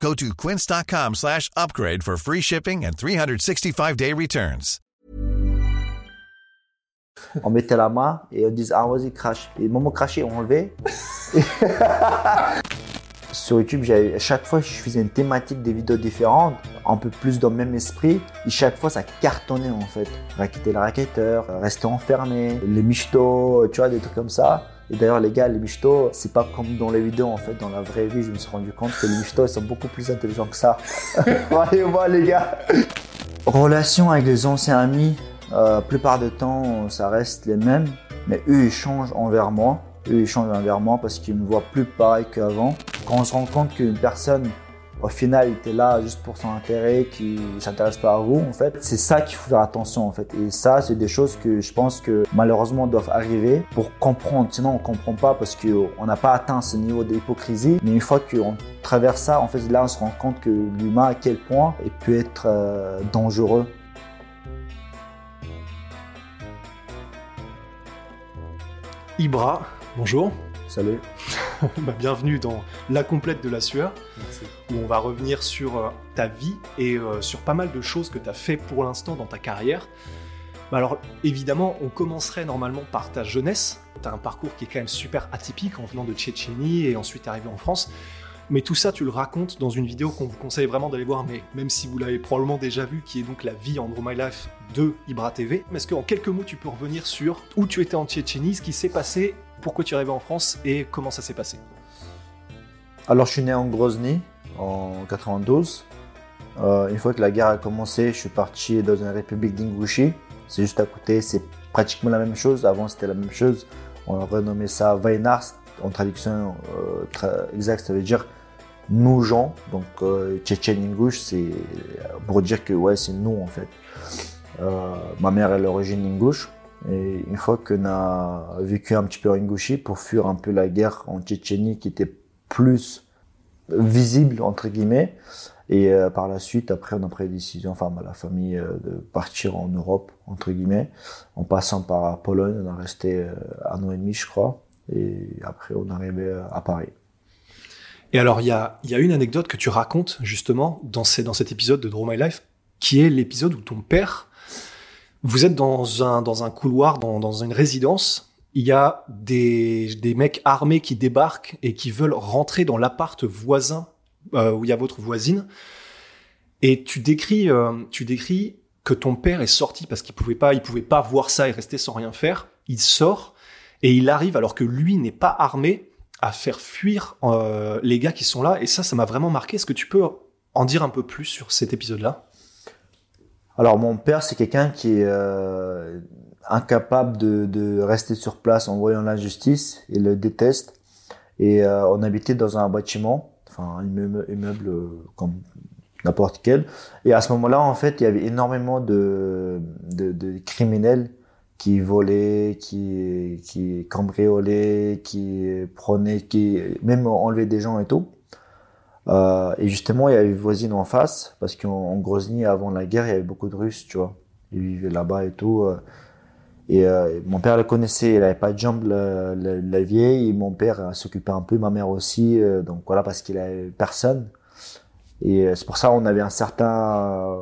Go to quince.com slash upgrade for free shipping and 365-day returns. On mettait la main et on disait ah vas-y crache. Et le moment cracher, on enlevait. Sur YouTube, j'avais- chaque fois je faisais une thématique des vidéos différentes, un peu plus dans le même esprit. Et chaque fois ça cartonnait en fait. Raqueter le raquetteur, rester enfermé, les michtos, tu vois, des trucs comme ça. Et d'ailleurs les gars, les michtos, c'est pas comme dans les vidéos en fait. Dans la vraie vie, je me suis rendu compte que les michtos ils sont beaucoup plus intelligents que ça. Voyez-moi les gars. Relation avec les anciens amis, euh, la plupart du temps, ça reste les mêmes. Mais eux, ils changent envers moi. Eux, ils changent envers moi parce qu'ils me voient plus pareil qu'avant. Quand on se rend compte qu'une personne, au final, était là juste pour son intérêt, qui s'intéresse pas à vous, en fait, c'est ça qu'il faut faire attention, en fait. Et ça, c'est des choses que je pense que malheureusement doivent arriver pour comprendre. Sinon, on comprend pas parce qu'on n'a pas atteint ce niveau d'hypocrisie. Mais une fois qu'on traverse ça, en fait, là, on se rend compte que l'humain, à quel point, il peut être euh, dangereux Ibra, bonjour. Salut. Bah, bienvenue dans La complète de la sueur, où on va revenir sur euh, ta vie et euh, sur pas mal de choses que tu as fait pour l'instant dans ta carrière. Bah, alors évidemment, on commencerait normalement par ta jeunesse. Tu as un parcours qui est quand même super atypique en venant de Tchétchénie et ensuite arrivé en France. Mais tout ça, tu le racontes dans une vidéo qu'on vous conseille vraiment d'aller voir, mais même si vous l'avez probablement déjà vu, qui est donc la vie en My Life de Ibra TV. Est-ce qu'en quelques mots, tu peux revenir sur où tu étais en Tchétchénie, ce qui s'est passé, pourquoi tu es arrivé en France et comment ça s'est passé Alors, je suis né en Grozny en 92. Euh, une fois que la guerre a commencé, je suis parti dans une république d'Ingouchi. C'est juste à côté, c'est pratiquement la même chose. Avant, c'était la même chose. On a renommé ça Vainars. En traduction euh, exacte, ça veut dire nous gens. Donc, euh, Tchétchène Ingouche, c'est pour dire que ouais, c'est nous en fait. Euh, ma mère est l'origine ingouche. Et une fois qu'on a vécu un petit peu en Ingouchi pour fuir un peu la guerre en Tchétchénie qui était plus visible entre guillemets, et euh, par la suite, après, on a pris la décision, enfin, la famille, euh, de partir en Europe, entre guillemets, en passant par la Pologne. On a resté euh, un an et demi, je crois. Et après, on est arrivé à Paris. Et alors, il y a, une anecdote que tu racontes justement dans cet épisode de Draw My Life, qui est l'épisode où ton père, vous êtes dans un, dans un couloir, dans, dans une résidence, il y a des, des mecs armés qui débarquent et qui veulent rentrer dans l'appart voisin euh, où il y a votre voisine. Et tu décris, euh, tu décris que ton père est sorti parce qu'il pouvait pas, il pouvait pas voir ça et rester sans rien faire. Il sort et il arrive alors que lui n'est pas armé à faire fuir euh, les gars qui sont là. Et ça, ça m'a vraiment marqué. Est-ce que tu peux en dire un peu plus sur cet épisode-là? Alors, mon père, c'est quelqu'un qui est euh, incapable de, de rester sur place en voyant l'injustice. Il le déteste. Et euh, on habitait dans un bâtiment, enfin un immeuble, immeuble, comme n'importe quel. Et à ce moment-là, en fait, il y avait énormément de, de, de criminels qui volaient, qui, qui cambriolaient, qui prenaient, qui même enlevaient des gens et tout. Euh, et justement, il y avait une voisine en face, parce qu'en en Grozny, avant la guerre, il y avait beaucoup de Russes, tu vois. Ils vivaient là-bas et tout. euh. Et euh, mon père le connaissait, il avait pas de jambes, la, vieille. Et mon père s'occupait un peu, ma mère aussi. donc voilà, parce qu'il avait personne. Et c'est pour ça qu'on avait un certain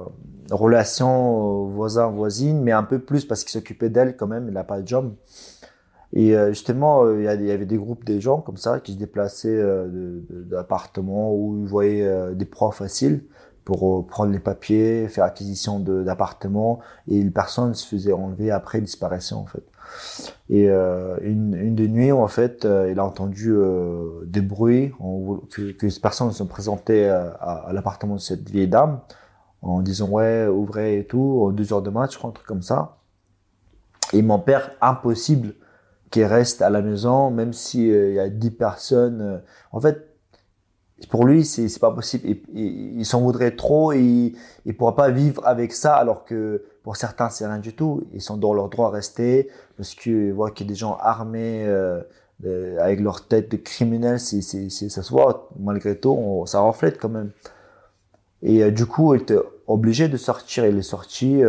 relation voisin-voisine, mais un peu plus parce qu'il s'occupait d'elle quand même, il n'a pas de jambes. Et euh, justement, euh, il y des- avait des groupes de gens comme ça qui se déplaçaient euh, d'appartements où ils voyaient des proies faciles pour prendre les papiers, faire acquisition d'appartements, et les personnes se faisaient enlever après disparaissaient en fait. Et euh, une, une de nuit, en fait, euh, il a entendu euh, des bruits que, que ces personnes se présentaient à, à l'appartement de cette vieille dame en disant ouais, ouvrez et tout, deux heures de match, un truc comme ça. Et mon père, impossible qu'il reste à la maison, même s'il y a dix personnes. euh, en fait, pour lui, c'est pas possible. Il, il, s'en voudrait trop et il, pourra pas vivre avec ça, alors que pour certains, c'est rien du tout. Ils sont dans leur droit à rester parce qu'ils voient qu'il y a des gens armés euh, euh, avec leur tête de criminels. C'est, c'est, ça se voit, malgré tout, on- ça reflète quand même. Et euh, du coup, il était obligé de sortir. Il est sorti.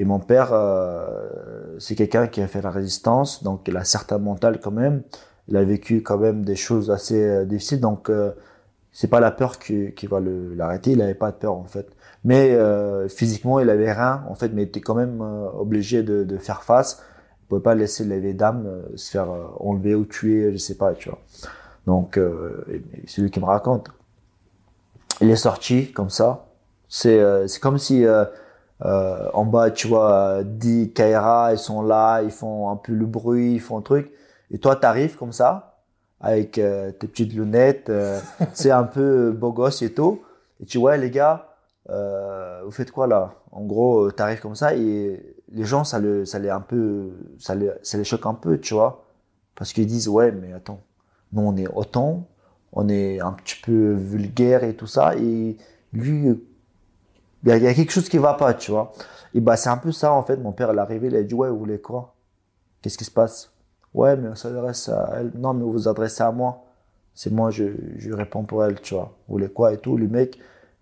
Et mon père, euh, c'est quelqu'un qui a fait la résistance, donc il a certain mental quand même. Il a vécu quand même des choses assez euh, difficiles, donc euh, c'est pas la peur qui, qui va l'arrêter. Il avait pas de peur en fait, mais euh, physiquement il avait rien en fait, mais il était quand même obligé de, faire face. Il pouvait pas laisser les vieilles dames se faire enlever ou tuer, je sais pas, tu vois. Donc c'est lui qui me raconte. Il est sorti comme ça. C'est c'est comme si euh, euh, en bas, tu vois, 10 Kaira, ils sont là, ils font un peu le bruit, ils font un truc. Et toi, t'arrives comme ça, avec euh, tes petites lunettes, euh, c'est un peu beau gosse et tout. Et tu vois, les gars, euh, vous faites quoi là? En gros, euh, t'arrives comme ça et les gens, ça, le, ça les un peu, ça les, ça les choque un peu, tu vois. Parce qu'ils disent, ouais, mais attends, nous on est autant, on est un petit peu vulgaire et tout ça. Et lui, il y, a- il y a quelque chose qui va pas, tu vois. Et bah, c'est un peu ça, en fait. Mon père, il est arrivé, il a dit, ouais, vous voulez quoi? Qu'est-ce qui se passe? Ouais, mais on s'adresse à elle. Non, mais vous vous adressez à moi. C'est moi, je, je réponds pour elle, tu vois. Vous voulez quoi et tout? Les mecs,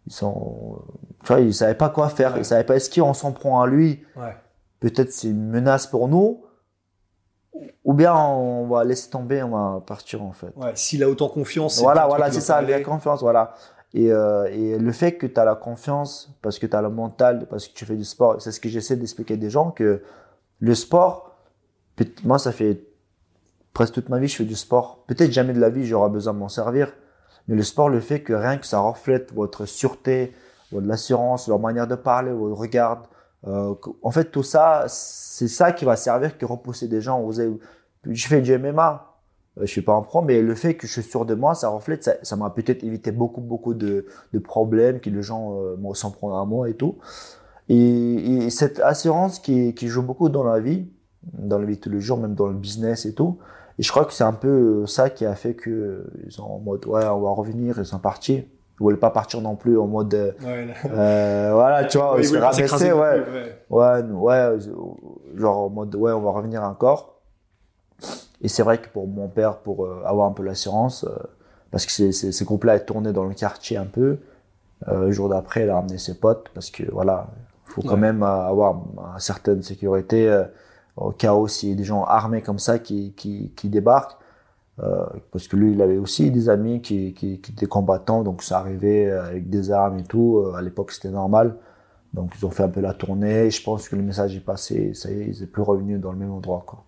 ils sont, tu vois, ils savaient pas quoi faire. Ils savaient pas, est-ce qu'on s'en prend à lui? Ouais. Peut-être c'est une menace pour nous. Ou bien on va laisser tomber, on va partir, en fait. Ouais, s'il a autant confiance. Voilà, voilà, c'est ça, la confiance, voilà. Et, euh, et le fait que tu as la confiance, parce que tu as le mental, parce que tu fais du sport, c'est ce que j'essaie d'expliquer à des gens, que le sport, moi ça fait presque toute ma vie, je fais du sport. Peut-être jamais de la vie, j'aurai besoin de m'en servir. Mais le sport, le fait que rien que ça reflète votre sûreté, votre assurance, leur manière de parler, votre regard, euh, en fait tout ça, c'est ça qui va servir que repousser des gens. Vous je fais du MMA, je suis pas en pro, mais le fait que je suis sûr de moi, ça reflète, ça, ça m'a peut-être évité beaucoup, beaucoup de, de problèmes que les gens euh, s'en prendre à moi et tout. Et, et cette assurance qui, qui joue beaucoup dans la vie, dans la vie de tous les jours, même dans le business et tout. Et je crois que c'est un peu ça qui a fait que euh, ils sont en mode ouais, on va revenir, ils sont partis. Ils voulaient pas partir non plus en mode euh, Ouais, euh, voilà, tu vois, ils il se non ouais. plus, ouais. Ouais, euh, genre en mode ouais, on va revenir encore. Et c'est vrai que pour mon père, pour euh, avoir un peu l'assurance, euh, parce que c'est, c'est, ce groupe-là est tourné dans le quartier un peu. Euh, le jour d'après, il a ramené ses potes parce que voilà, faut quand Ouais. même avoir une certaine sécurité au cas où s'il y a des gens armés comme ça qui, qui, qui débarquent. Euh, parce que lui, il avait aussi des amis qui, qui, qui étaient combattants, donc ça arrivait avec des armes et tout. Euh, À l'époque, c'était normal. Donc ils ont fait un peu la tournée. Je pense que le message est passé. Ça y est, ils sont plus revenus dans le même endroit. Quoi.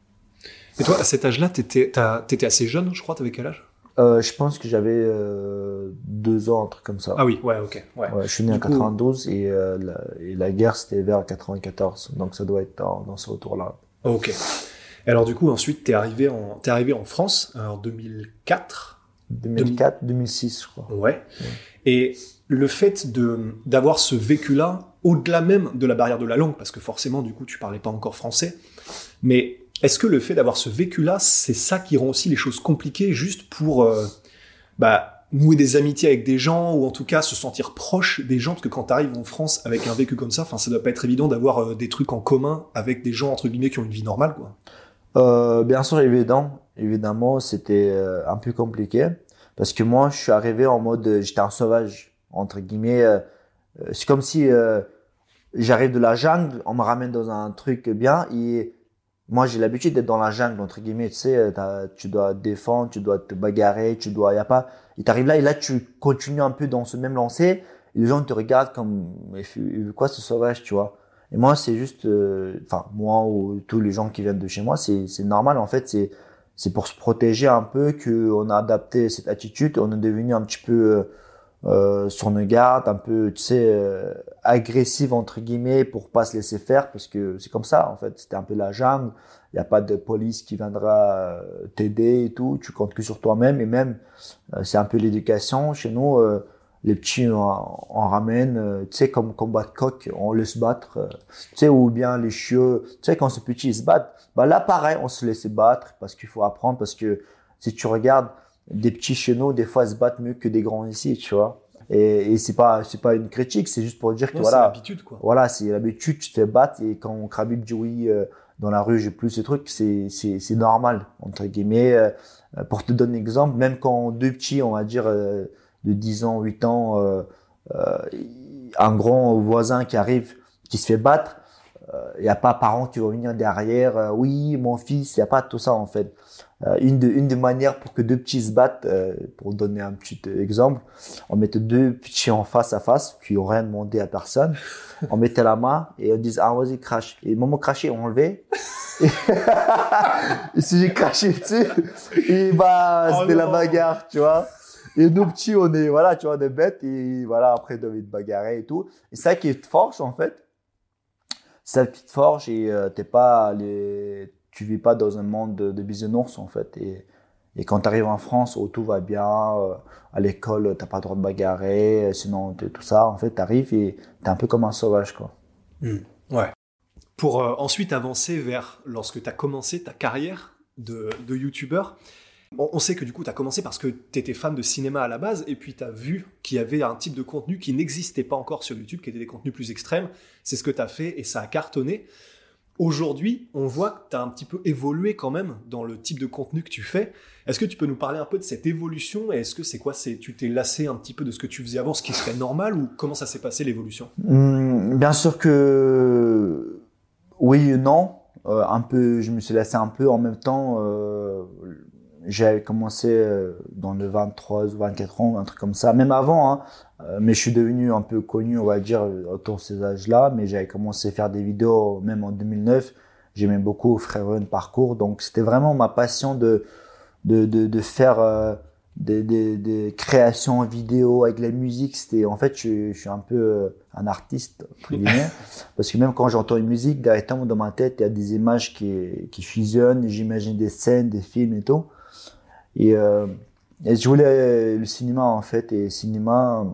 Et toi, à cet âge-là, t'étais, t'étais assez jeune, je crois. T'avais quel âge? Euh, je pense que j'avais euh, deux ans, un truc comme ça. Ah oui, ouais, ok. Ouais. Ouais, je suis né Du en coup- 92 et, euh, la, et la guerre c'était vers 94. Donc ça doit être dans, dans ce retour-là. Ok. Et alors du coup, ensuite, t'es arrivé en, t'es arrivé en France en 2004. 2004, 2006, je crois. Ouais. Et le fait de d'avoir ce vécu-là, au-delà même de la barrière de la langue, parce que forcément, du coup, tu parlais pas encore français, mais est-ce que le fait d'avoir ce vécu-là, c'est ça qui rend aussi les choses compliquées, juste pour euh, bah, nouer des amitiés avec des gens, ou en tout cas se sentir proche des gens, parce que quand tu arrives en France avec un vécu comme ça, enfin, ça doit pas être évident d'avoir euh, des trucs en commun avec des gens entre guillemets qui ont une vie normale, quoi. Euh, bien sûr, évident, évidemment, c'était euh, un peu compliqué parce que moi, je suis arrivé en mode, j'étais un sauvage entre guillemets. c'est comme si j'arrive de la jungle, on me ramène dans un truc bien et moi j'ai l'habitude d'être dans la jungle entre guillemets. Tu sais, euh, tu dois te défendre, tu dois te bagarrer, tu dois, y a pas. Et t'arrives là et là tu continues un peu dans ce même lancer. Les gens te regardent comme, il veut quoi ce sauvage, tu vois. Et moi, c'est juste, euh, enfin, moi ou tous les gens qui viennent de chez moi, c'est, normal, en fait, c'est, c'est pour se protéger un peu qu'on a adapté cette attitude, on est devenu un petit peu, euh, sur nos gardes, un peu, tu sais, euh, agressif, entre guillemets, pour pas se laisser faire, parce que c'est comme ça, en fait, c'était un peu la jungle, il n'y a pas de police qui viendra euh, t'aider et tout, tu comptes que sur toi-même, et même, euh, c'est un peu l'éducation, chez nous, euh, les petits, on, on ramène, euh, tu sais, comme combat de coq, on laisse battre, euh, tu sais, ou bien les chiots, tu sais, quand ces petits ils se battent, bah là, pareil, on se laisse battre parce qu'il faut apprendre, parce que si tu regardes, des petits chez nous, des fois, se battent mieux que des grands ici, tu vois. Et, et c'est pas, c'est pas une critique, c'est juste pour dire que Non, c'est voilà. l'habitude, quoi. Voilà, c'est l'habitude, tu te fais battre et quand Khabib dit oui euh, dans la rue, j'ai plus ce truc, c'est c'est c'est normal entre guillemets. Euh, pour te donner un exemple, même quand deux petits, on va dire euh, de 10 ans, 8 ans, euh, un grand voisin qui arrive, qui se fait battre, il n'y a pas parents qui vont venir derrière. oui, mon fils, il n'y a pas tout ça en fait. Euh, une de une des manières pour que deux petits se battent, euh, pour donner un petit exemple, on mettait deux petits en face à face qui n'ont rien demandé à personne. On mettait la main et on disait ah vas-y crache. Et le moment craché, on enlevait. et si j'ai craché dessus, et bah Oh c'était la bagarre, tu vois. Et nous petits, on est voilà, tu vois, est bêtes et voilà après ils devaient te bagarrer et tout. Et ça qui te forge en fait. Ça qui te forge et euh, t'es pas les, tu vis pas dans un monde de, de bisounours en fait. Et, quand tu arrives en France où tout va bien, euh, à l'école t'as pas le droit de bagarrer, sinon tout ça, en fait t'arrives et t'es un peu comme un sauvage quoi. Ouais. Pour euh, ensuite avancer vers lorsque tu as commencé ta carrière de, de youtubeur, on, on sait que du coup tu as commencé parce que tu étais fan de cinéma à la base et puis tu as vu qu'il y avait un type de contenu qui n'existait pas encore sur YouTube, qui était des contenus plus extrêmes. C'est ce que tu as fait et ça a cartonné. Aujourd'hui, on voit que tu as un petit peu évolué quand même dans le type de contenu que tu fais. Est-ce que tu peux nous parler un peu de cette évolution et est-ce que c'est quoi? C'est tu t'es lassé un petit peu de ce que tu faisais avant, ce qui serait normal ou comment ça s'est passé l'évolution? Hum, bien sûr que oui non. Euh, un peu, je me suis laissé un peu. En même temps, euh, j'ai commencé euh, dans le 23 ou 24 ans, un truc comme ça. Même avant, hein. Euh, mais je suis devenu un peu connu, on va dire, autour de ces âges-là. Mais j'avais commencé à faire des vidéos même en 2009. J'aimais beaucoup Frérone Parcours. Donc c'était vraiment ma passion de, de, de, de faire euh, des, des, des créations vidéo avec la musique. C'était en fait, je, je suis un peu un artiste entre guillemets, parce que même quand j'entends une musique, directement dans ma tête, il y a des images qui, qui fusionnent. J'imagine des scènes, des films et tout. Et, euh, et je voulais le cinéma en fait. Et cinéma,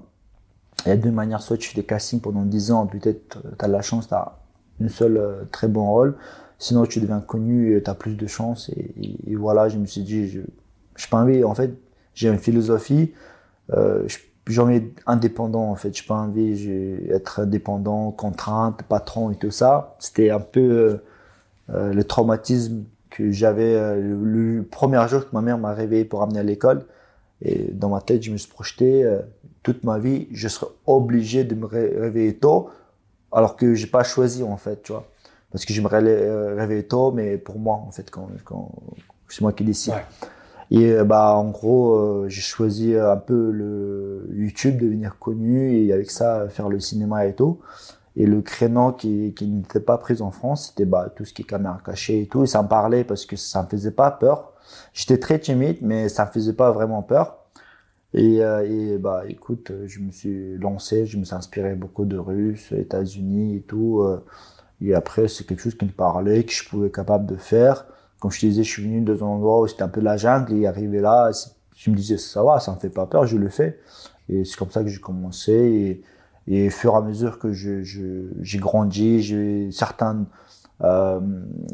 il y a deux manières. Soit tu fais des castings pendant 10 ans, peut-être tu as la chance, tu as une seule euh, très bon rôle. Sinon, tu deviens connu, tu as plus de chance. Et, voilà, je me suis dit, je je pas envie, en fait, j'ai une philosophie, euh, j'ai indépendant, en fait. Je pas envie d'être indépendant, contrainte, patron et tout ça. C'était un peu euh, euh, le traumatisme que j'avais euh, le, le premier jour que ma mère m'a réveillé pour amener à l'école. Et dans ma tête, je me suis projeté, euh, toute ma vie, je serais obligé de me ré- réveiller tôt, alors que j'ai pas choisi, en fait, tu vois. Parce que je me ré- euh, réveille tôt, mais pour moi, en fait, quand, quand c'est moi qui décide. Ouais. Et bah en gros, euh, j'ai choisi un peu le YouTube, devenir connu et avec ça faire le cinéma et tout. Et le créneau qui, qui n'était pas pris en France, c'était bah tout ce qui est caméra cachée et tout. Et ça me parlait parce que ça me faisait pas peur. J'étais très timide, mais ça me faisait pas vraiment peur. Et, euh, et bah écoute, je me suis lancé, je me suis inspiré beaucoup de Russes, États-Unis et tout. euh, et après, c'est quelque chose qui me parlait, que je pouvais être capable de faire. Comme je te disais, je suis venu dans un endroit où c'était un peu la jungle et arrivé là, je me disais, ça va, ça me fait pas peur, je le fais. Et c'est comme ça que j'ai commencé. Et au fur et à mesure que je, je, j'ai grandi, j'ai eu certaines euh,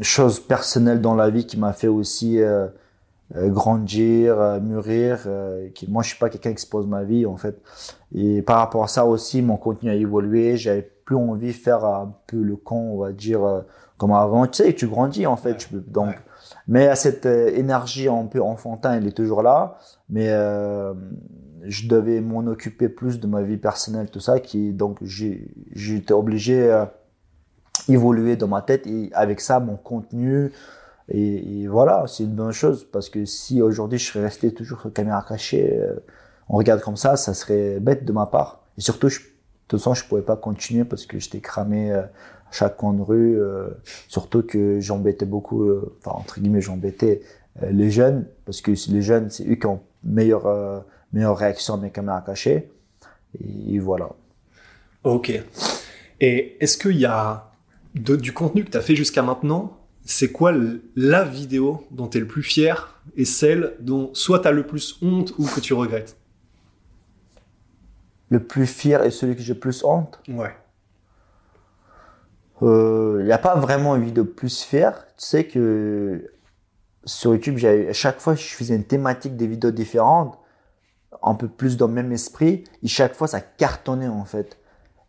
choses personnelles dans la vie qui m'a fait aussi euh, euh, grandir, mûrir. euh, qui, moi, je suis pas quelqu'un qui expose ma vie, en fait. Et par rapport à ça aussi, mon contenu a évolué. J'avais plus envie de faire un peu le con, on va dire, comme avant. Tu sais, tu grandis, en fait. Ouais. Tu peux- donc, Ouais. mais cette euh, énergie un peu enfantin, elle est toujours là. Mais je devais m'en occuper plus de ma vie personnelle, tout ça. Qui donc j'étais obligé à évoluer dans ma tête et avec ça mon contenu. Et, voilà, c'est une bonne chose parce que si aujourd'hui je serais resté toujours sur caméra cachée, euh, on regarde comme ça, ça serait bête de ma part. Et surtout, je, de toute façon, je pouvais pas continuer parce que j'étais cramé euh, à chaque coin de rue. euh, surtout que j'embêtais beaucoup, euh, enfin entre guillemets, j'embêtais euh, les jeunes parce que les jeunes, c'est eux qui ont meilleure euh, meilleure réaction à mes caméras cachées. Et, voilà. Ok. Et est-ce qu'il y a de- du contenu que tu as fait jusqu'à maintenant C'est quoi la vidéo dont tu es le plus fier et celle dont soit tu as le plus honte ou que tu regrettes? Le plus fier et celui que j'ai le plus honte? Ouais. Il n'y a pas vraiment une vidéo plus fière. Tu sais que sur YouTube, à chaque fois, je faisais une thématique des vidéos différentes, un peu plus dans le même esprit, et chaque fois, ça cartonnait, en fait.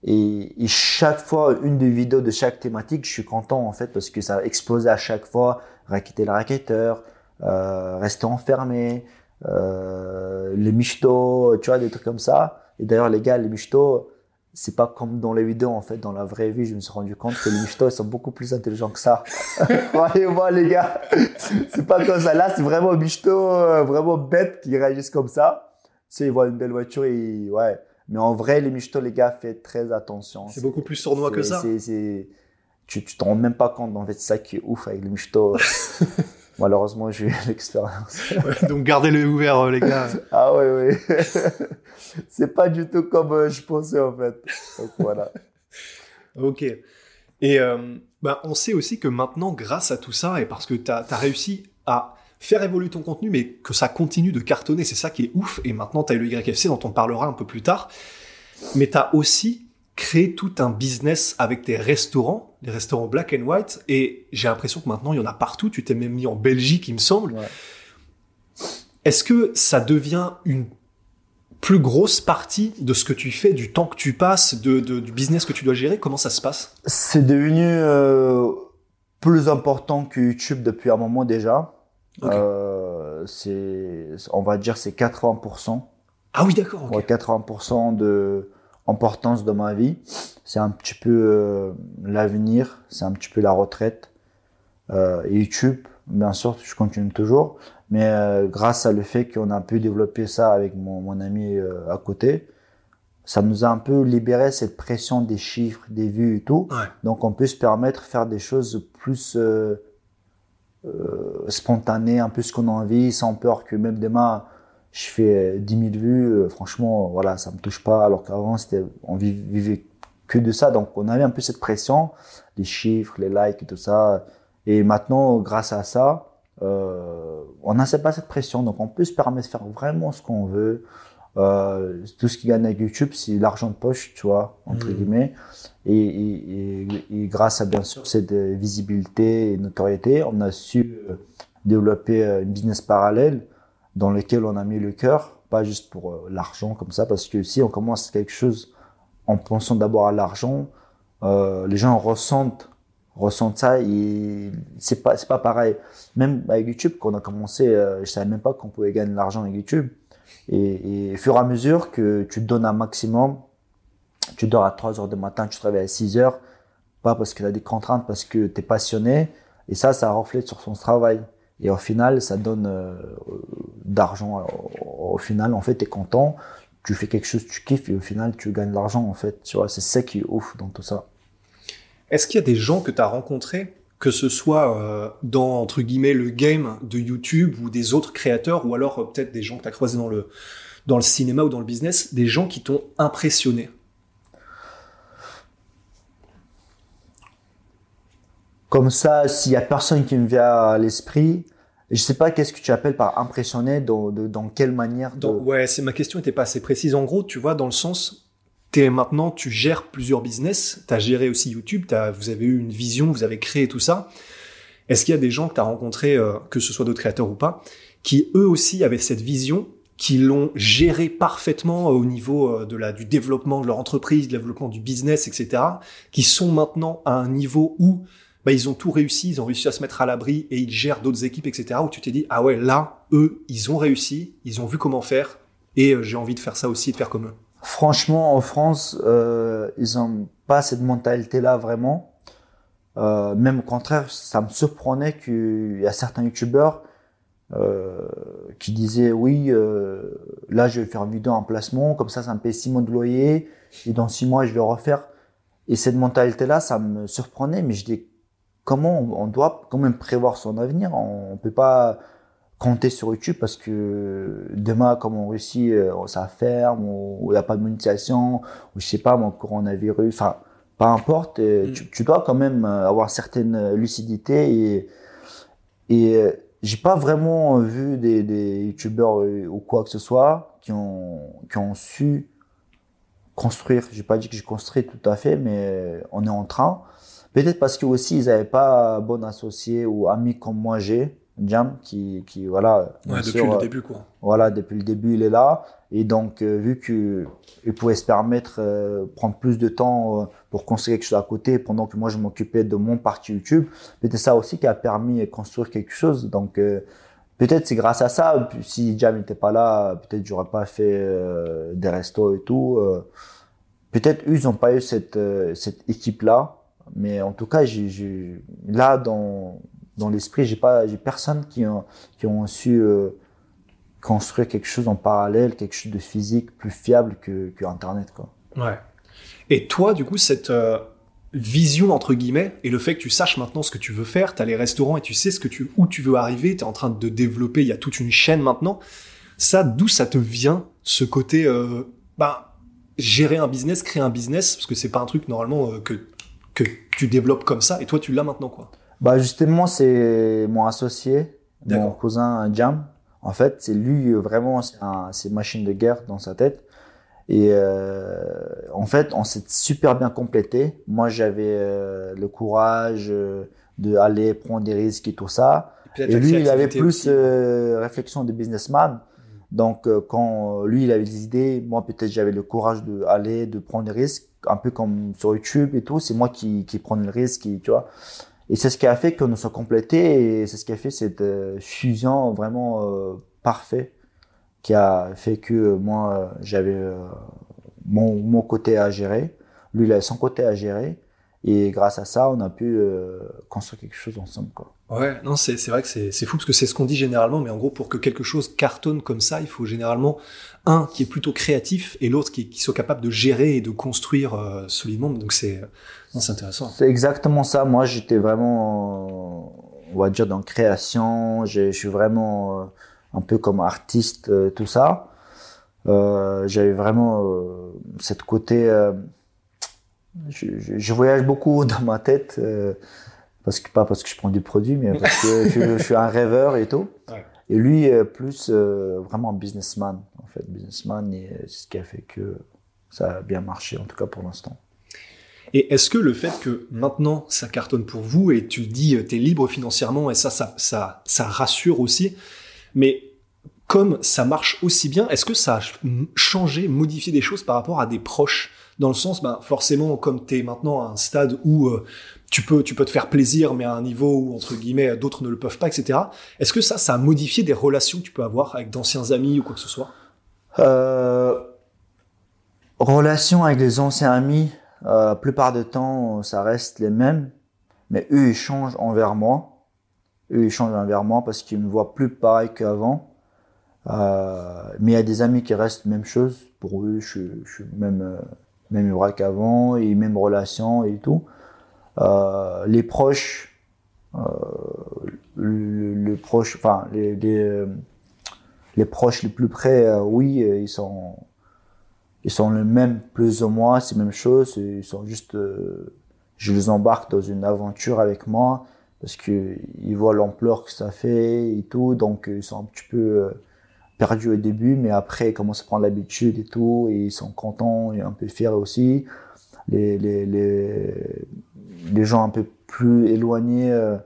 Et, chaque fois, une des vidéos de chaque thématique, je suis content, en fait, parce que ça explosait à chaque fois, raqueter le raquetteur, euh, rester enfermé, euh, les michtos, tu vois, des trucs comme ça. Et d'ailleurs, les gars, les michtos, c'est pas comme dans les vidéos, en fait, dans la vraie vie, je me suis rendu compte que les michtos, ils sont beaucoup plus intelligents que ça. Croyez-moi, les gars. C'est pas comme ça. Là, c'est vraiment michto, euh, vraiment bête qui réagissent comme ça. Sais, ils voient une belle voiture et, ouais. Mais en vrai, les michtos, les gars, faites très attention. C'est beaucoup plus sournois que ça. C'est, tu, tu te rends même pas compte, en fait, c'est ça qui est ouf avec les michtos. Malheureusement, j'ai eu l'expérience. Ouais, donc gardez-le ouvert, euh, les gars. Ah oui, oui. c'est pas du tout comme euh, je pensais en fait. Donc voilà. Ok. Et euh, bah, on sait aussi que maintenant, grâce à tout ça, et parce que tu as, réussi à faire évoluer ton contenu, mais que ça continue de cartonner, c'est ça qui est ouf. Et maintenant, tu as le YFC dont on parlera un peu plus tard. Mais tu as aussi créé tout un business avec tes restaurants, les restaurants black and white. Et j'ai l'impression que maintenant, il y en a partout. Tu t'es même mis en Belgique, il me semble. Ouais. Est-ce que ça devient une plus grosse partie de ce que tu fais, du temps que tu passes, de, de- du business que tu dois gérer? Comment ça se passe? C'est devenu euh, plus important que YouTube depuis un moment déjà. Euh, c'est, on va dire, c'est 80%. Ah oui, d'accord. ok. Ouais, 80% de importance de ma vie. C'est un petit peu euh, l'avenir, c'est un petit peu la retraite. Euh, YouTube, bien sûr, je continue toujours. Mais euh, grâce à le fait qu'on a pu développer ça avec mon, mon ami euh, à côté, ça nous a un peu libéré cette pression des chiffres, des vues et tout. Ouais. Donc on peut se permettre de faire des choses plus euh, euh, spontanées, un peu ce qu'on a envie, sans peur que même demain je fais euh, 10 000 vues, euh, franchement, voilà, ça me touche pas. Alors qu'avant, c'était, on vi- vivait que de ça, donc on avait un peu cette pression, les chiffres, les likes et tout ça. Et maintenant, grâce à ça, euh, on n'a pas cette pression, donc on peut se permettre de faire vraiment ce qu'on veut. Euh, tout ce qui gagne avec YouTube, c'est l'argent de poche, tu vois, entre Mhm. guillemets. Et, et, et, et grâce à bien sûr cette euh, visibilité et notoriété, on a su euh, développer une business parallèle dans lequel on a mis le cœur, pas juste pour l'argent comme ça, parce que si on commence quelque chose en pensant d'abord à l'argent, euh, les gens ressentent ressentent ça et c'est pas c'est pas pareil. Même avec YouTube, quand on a commencé, euh, je savais même pas qu'on pouvait gagner de l'argent avec YouTube. Et, au fur et à mesure que tu donnes un maximum, tu dors à 3 heures du matin, tu te réveilles à 6 heures, pas parce que tu as des contraintes, parce que tu es passionné, et ça, ça reflète sur son travail. Et au final, ça donne euh, d'argent. Au, au final, en fait, tu es content, tu fais quelque chose, tu kiffes, et au final, tu gagnes de l'argent, en fait. Tu vois, c'est ça qui est ouf dans tout ça. Est-ce qu'il y a des gens que tu as rencontrés, que ce soit euh, dans, entre guillemets, le game de YouTube ou des autres créateurs, ou alors euh, peut-être des gens que tu as croisés dans le, dans le cinéma ou dans le business, des gens qui t'ont impressionné Comme ça, s'il y a personne qui me vient à l'esprit, je sais pas qu'est-ce que tu appelles par impressionné, dans, de- dans quelle manière de... Dans- Ouais, c'est ma question était pas assez précise. En gros, tu vois, dans le sens, t'es maintenant, tu gères plusieurs business, tu as géré aussi YouTube, t'as- vous avez eu une vision, vous avez créé tout ça. Est-ce qu'il y a des gens que tu as rencontrés, euh, que ce soit d'autres créateurs ou pas, qui eux aussi avaient cette vision, qui l'ont géré parfaitement au niveau euh, de la, du développement de leur entreprise, du développement du business, etc., qui sont maintenant à un niveau où bah, ils ont tout réussi, ils ont réussi à se mettre à l'abri et ils gèrent d'autres équipes, etc., où tu t'es dit, ah ouais, là, eux, ils ont réussi, ils ont vu comment faire, et euh, j'ai envie de faire ça aussi, de faire comme eux. Franchement, en France, euh, ils ont pas cette mentalité-là vraiment. Euh, même au contraire, ça me surprenait qu'il y a certains youtubeurs euh, qui disaient oui, euh, là je vais faire une vidéo en placement, comme ça ça me paye six mois de loyer, et dans six mois je vais refaire. Et cette mentalité-là, ça me surprenait, mais je dis comment on, doit quand même prévoir son avenir? On peut pas compter sur YouTube parce que demain, comme on réussit, euh, ça ferme, ou il n'y a pas de monétisation, ou je sais pas, mon coronavirus, enfin, peu importe, euh, Mm. tu, tu dois quand même euh, avoir certaine lucidité et, et j'ai pas vraiment vu des, des youtubeurs ou quoi que ce soit qui ont, qui ont su construire. J'ai pas dit que j'ai construit tout à fait, mais on est en train. Peut-être parce que aussi ils n'avaient pas bon associé ou ami comme moi j'ai. Jam, qui, qui voilà. Ouais, depuis sûr, le début, quoi. Voilà, depuis le début, il est là. Et donc, euh, vu qu'il pouvait se permettre euh, prendre plus de temps euh, pour construire quelque chose à côté, pendant que moi, je m'occupais de mon parti YouTube, c'était ça aussi qui a permis de construire quelque chose. Donc, euh, peut-être c'est grâce à ça. Si Jam n'était pas là, peut-être j'aurais pas fait des restos et tout. peut-être eux, ils n'ont pas eu cette, cette équipe-là. Mais en tout cas, j'ai- là, dans, dans l'esprit, j'ai pas, j'ai personne qui ont, qui ont su euh, construire quelque chose en parallèle, quelque chose de physique plus fiable que, Internet, quoi. Ouais. Et toi, du coup, cette euh, vision, entre guillemets, et le fait que tu saches maintenant ce que tu veux faire, tu as les restaurants et tu sais ce que tu, où tu veux arriver, tu es en train de développer, il y a toute une chaîne maintenant. Ça, d'où ça te vient, ce côté, euh, ben, gérer un business, créer un business, parce que c'est pas un truc, normalement, que, que tu développes comme ça, et toi, tu l'as maintenant, quoi? Bah justement, c'est mon associé, mon cousin Jam. En fait, c'est lui euh, vraiment, c'est un, c'est une machine de guerre dans sa tête. Et euh, en fait, on s'est super bien complété. Moi, j'avais euh, le courage euh, de aller prendre des risques et tout ça. Et la lui, il avait plus réflexion de businessman. Donc, euh, quand lui, il avait des idées, moi, peut-être j'avais le courage de aller, de prendre des risques, un peu comme sur YouTube et tout. C'est moi qui, qui prends le risque, tu vois. Et c'est ce qui a fait que nous sommes complétés et c'est ce qui a fait cette euh, fusion vraiment euh, parfait qui a fait que euh, moi, j'avais mon, mon côté à gérer, lui, il avait son côté à gérer. Et grâce à ça, on a pu euh, construire quelque chose ensemble, quoi. Ouais, non, c'est c'est vrai que c'est c'est fou parce que c'est ce qu'on dit généralement, mais en gros, pour que quelque chose cartonne comme ça, il faut généralement un qui est plutôt créatif et l'autre qui, qui soit capable de gérer et de construire euh, solidement. Donc c'est non, c'est intéressant. C'est exactement ça. Moi, j'étais vraiment, on va dire, dans création. J'ai- Je suis vraiment euh, un peu comme artiste, euh, tout ça. Euh, J'avais vraiment euh, cette côté. Euh, je, je- je voyage beaucoup dans ma tête, euh, parce que pas parce que je prends du produit, mais parce que je, je suis un rêveur et tout. Ouais. Et lui, euh, plus euh, vraiment businessman, en fait, businessman, et c'est ce qui a fait que ça a bien marché, en tout cas pour l'instant. Et est-ce que le fait que maintenant ça cartonne pour vous et tu le dis, tu es libre financièrement et ça, ça, ça, ça rassure aussi, mais comme ça marche aussi bien, est-ce que ça a ch- changé, modifié des choses par rapport à des proches? Dans le sens, ben, forcément, comme tu es maintenant à un stade où euh, tu, peux, tu peux te faire plaisir, mais à un niveau où, entre guillemets, d'autres ne le peuvent pas, etc. Est-ce que ça, ça a modifié des relations que tu peux avoir avec d'anciens amis ou quoi que ce soit? Euh, relation avec les anciens amis, euh, la plupart du temps, ça reste les mêmes, mais eux, ils changent envers moi. Eux, ils changent envers moi parce qu'ils me voient plus pareil qu'avant. Mais il y a des amis qui restent même chose. Pour eux, je, suis- même, même vrai qu'avant, et même relation et tout. Euh, les proches, euh, le, proche, enfin, les, les, euh, proches les plus près, oui, ils sont, ils sont le même plus ou moins, c'est la même chose. Ils sont juste, je les embarque dans une aventure avec moi parce que ils voient l'ampleur que ça fait et tout, donc ils sont un petit peu au début, mais après ils commencent à prendre l'habitude et tout, et ils sont contents et un peu fiers aussi. Les les les, les gens un peu plus éloignés, euh,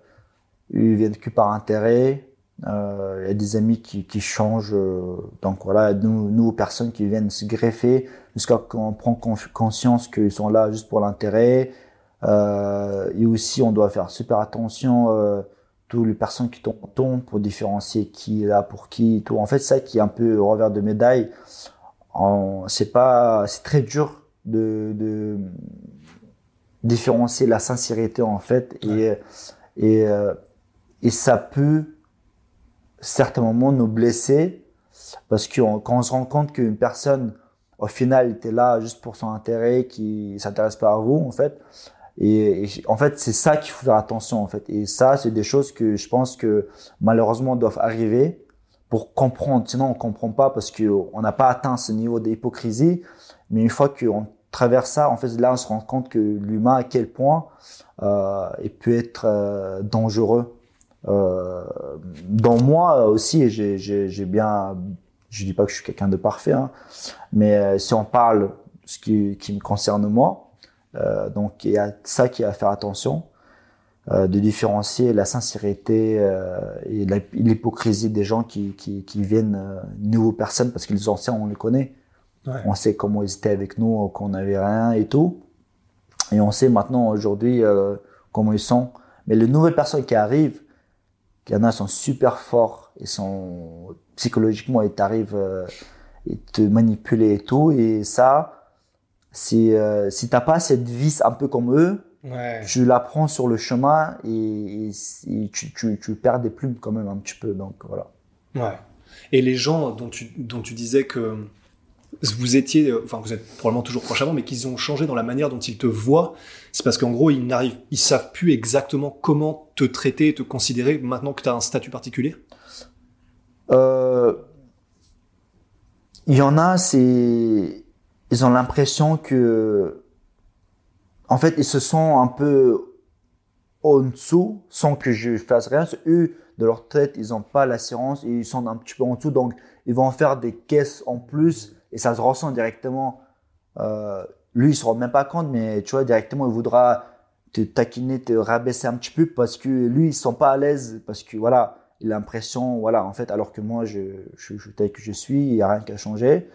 ils viennent que par intérêt. Euh, Il y a des amis qui, qui changent. euh, donc voilà, nous, nous, personnes qui viennent se greffer jusqu'à qu'on prend conscience qu'ils sont là juste pour l'intérêt. Euh, et aussi, on doit faire super attention toutes les personnes qui tombent pour différencier qui est là pour qui. et Tout. En fait, ça qui est un peu au revers de médaille. C'est pas, c'est très dur de, de différencier la sincérité en fait et et euh, et ça peut certains moments nous blesser parce que on- quand on se rend compte qu'une personne au final était là juste pour son intérêt qui s'intéresse pas à vous en fait et, en fait c'est ça qu'il faut faire attention en fait. Et ça c'est des choses que je pense que malheureusement doivent arriver pour comprendre. Sinon on comprend pas parce que on n'a pas atteint ce niveau d'hypocrisie. Mais une fois qu'on traverse ça en fait là on se rend compte que l'humain à quel point euh, il peut être euh, dangereux. Euh, dans moi aussi, j'ai bien, je dis pas que je suis quelqu'un de parfait, hein, mais euh, si on parle ce qui, qui me concerne moi, euh, donc il y a ça qui est à faire attention. euh, de différencier la sincérité euh, et l'hypocrisie des gens qui, qui, qui viennent nouveaux personnes parce que les anciens on les connaît. Ouais. On sait comment ils étaient avec nous euh, quand on n'avait rien et tout. Et on sait maintenant aujourd'hui comment ils sont. Mais les nouvelles personnes qui arrivent, il y en a sont super forts, ils sont psychologiquement ils t'arrivent ils te manipuler et tout. Et ça, si euh, si t'as pas cette vis un peu comme eux, Ouais. tu l'apprends sur le chemin et, et- et tu, tu, tu perds des plumes quand même un petit peu. Donc voilà. Ouais. Et les gens dont tu, dont tu disais que vous étiez, euh, enfin vous êtes probablement toujours proche avant, mais qu'ils ont changé dans la manière dont ils te voient, c'est parce qu'en gros ils n'arrivent, ils savent plus exactement comment te traiter, te considérer maintenant que tu as un statut particulier? Euh, Il y en a, c'est ils ont l'impression que en fait ils se sont un peu en dessous sans que je fasse rien. Eux de leur tête ils ont pas l'assurance ils sont un petit peu en dessous donc ils vont faire des caisses en plus et ça se ressent directement. Euh, lui il se rend même pas compte mais tu vois directement il voudra te taquiner, te rabaisser un petit peu parce que lui, ils sont pas à l'aise parce que voilà, il a l'impression, voilà, en fait, alors que moi, je, je, tel que je suis, il y a rien qui a changé.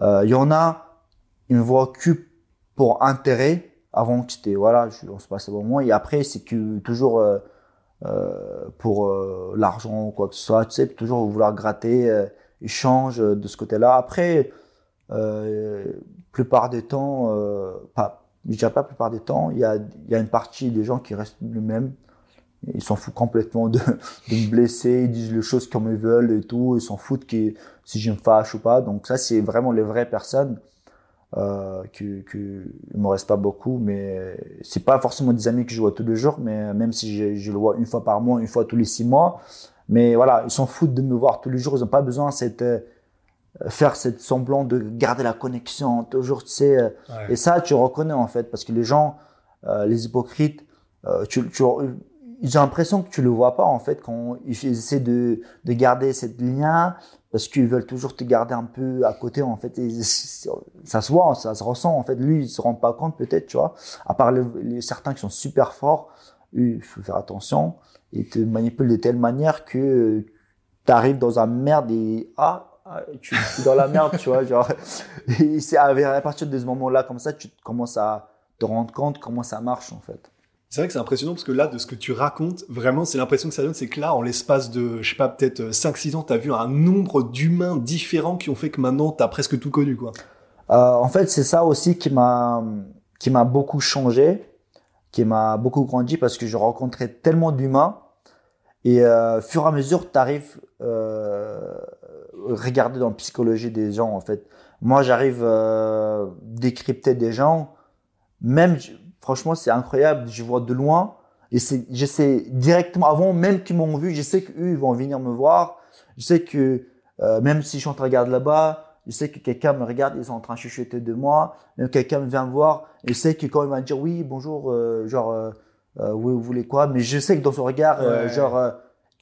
Euh, Il y en a, ils me voient que pour intérêt. Avant, c'était voilà, je, on se passait bon moi. Et après, c'est que toujours euh, euh, pour euh, l'argent ou quoi que ce soit, tu sais, toujours vouloir gratter, changent de ce côté-là. Après, euh, plupart des temps, pas je dirais pas plupart des temps, il y a, il y a une partie des gens qui restent les mêmes. Ils s'en foutent complètement de, de me blesser, ils disent les choses comme ils veulent et tout, ils s'en foutent que, si je me fâche ou pas. Donc ça, c'est vraiment les vraies personnes euh, que, que il me reste pas beaucoup, mais c'est pas forcément des amis que je vois tous les jours, mais même si je, je le vois une fois par mois, une fois tous les six mois, mais voilà, ils s'en foutent de me voir tous les jours, ils ont pas besoin de cette euh, faire cette semblant de garder la connexion toujours tu sais euh, et ça, tu reconnais en fait, parce que les gens, euh, les hypocrites, euh, tu, tu, ils ont l'impression que tu le vois pas en fait quand ils essaient de, de garder cette lien, parce qu'ils veulent toujours te garder un peu à côté en fait. Et ça se voit, ça se ressent en fait. Lui, il se rend pas compte peut-être, tu vois. À part les, certains qui sont super forts, il faut faire attention. Ils te manipulent de telle manière que tu arrives dans un merde et ah tu es dans la merde, tu vois, genre. Et c'est à partir de ce moment-là, comme ça, tu commences à te rendre compte comment ça marche, en fait. C'est vrai que c'est impressionnant parce que là, de ce que tu racontes, vraiment, c'est l'impression que ça donne, c'est que là, en l'espace de, je sais pas, peut-être 5-6 ans, tu as vu un nombre d'humains différents qui ont fait que maintenant, tu as presque tout connu, quoi. Euh, en fait, c'est ça aussi qui m'a, qui m'a beaucoup changé, qui m'a beaucoup grandi parce que je rencontrais tellement d'humains et euh, fur et à mesure, tu arrives euh, regarder dans la psychologie des gens en fait. Moi, j'arrive euh, décrypter des gens, même franchement, c'est incroyable. Je vois de loin et c'est, j'essaie directement avant même qu'ils m'ont vu, je sais qu'eux ils vont venir me voir. Je sais que euh, même si je suis en train de regarder là-bas, je sais que quelqu'un me regarde, ils sont en train de chuchoter de moi. Même quelqu'un me vient me voir, et je sais que quand il va me dire oui, bonjour, euh, genre, euh, oui, vous voulez quoi? Mais je sais que dans son regard, ouais. genre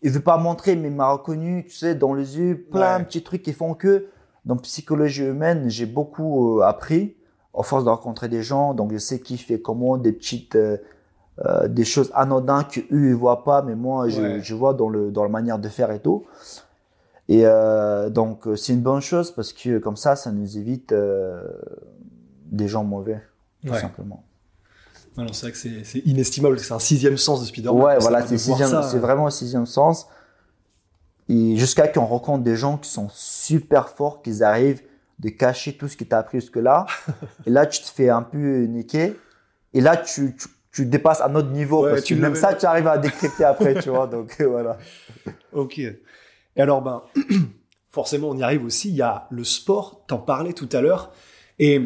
il veut pas montrer, mais il m'a reconnu, tu sais, dans les yeux, plein ouais. de petits trucs qui font que, dans psychologie humaine, j'ai beaucoup appris, à force de rencontrer des gens, donc je sais qui fait comment, des petites, euh, euh, des choses anodines que eux ils voient pas, mais moi je, ouais. je vois dans le dans la manière de faire et tout. Et euh, donc c'est une bonne chose parce que comme ça, ça nous évite euh, des gens mauvais, tout simplement. Alors c'est vrai que c'est inestimable, c'est un sixième sens de Spider-Man. Ouais, voilà, c'est vraiment un sixième sens. Et jusqu'à qu'on rencontre des gens qui sont super forts, qu'ils arrivent de cacher tout ce que tu as appris jusque-là. et là, tu te fais un peu niquer. Et là, tu, tu, tu dépasses un autre niveau. Ouais, parce que même ça, tu arrives à décrypter après, tu vois. Donc voilà. Ok. Et alors, ben, forcément, on y arrive aussi. Il y a le sport, t'en parlais tout à l'heure. Et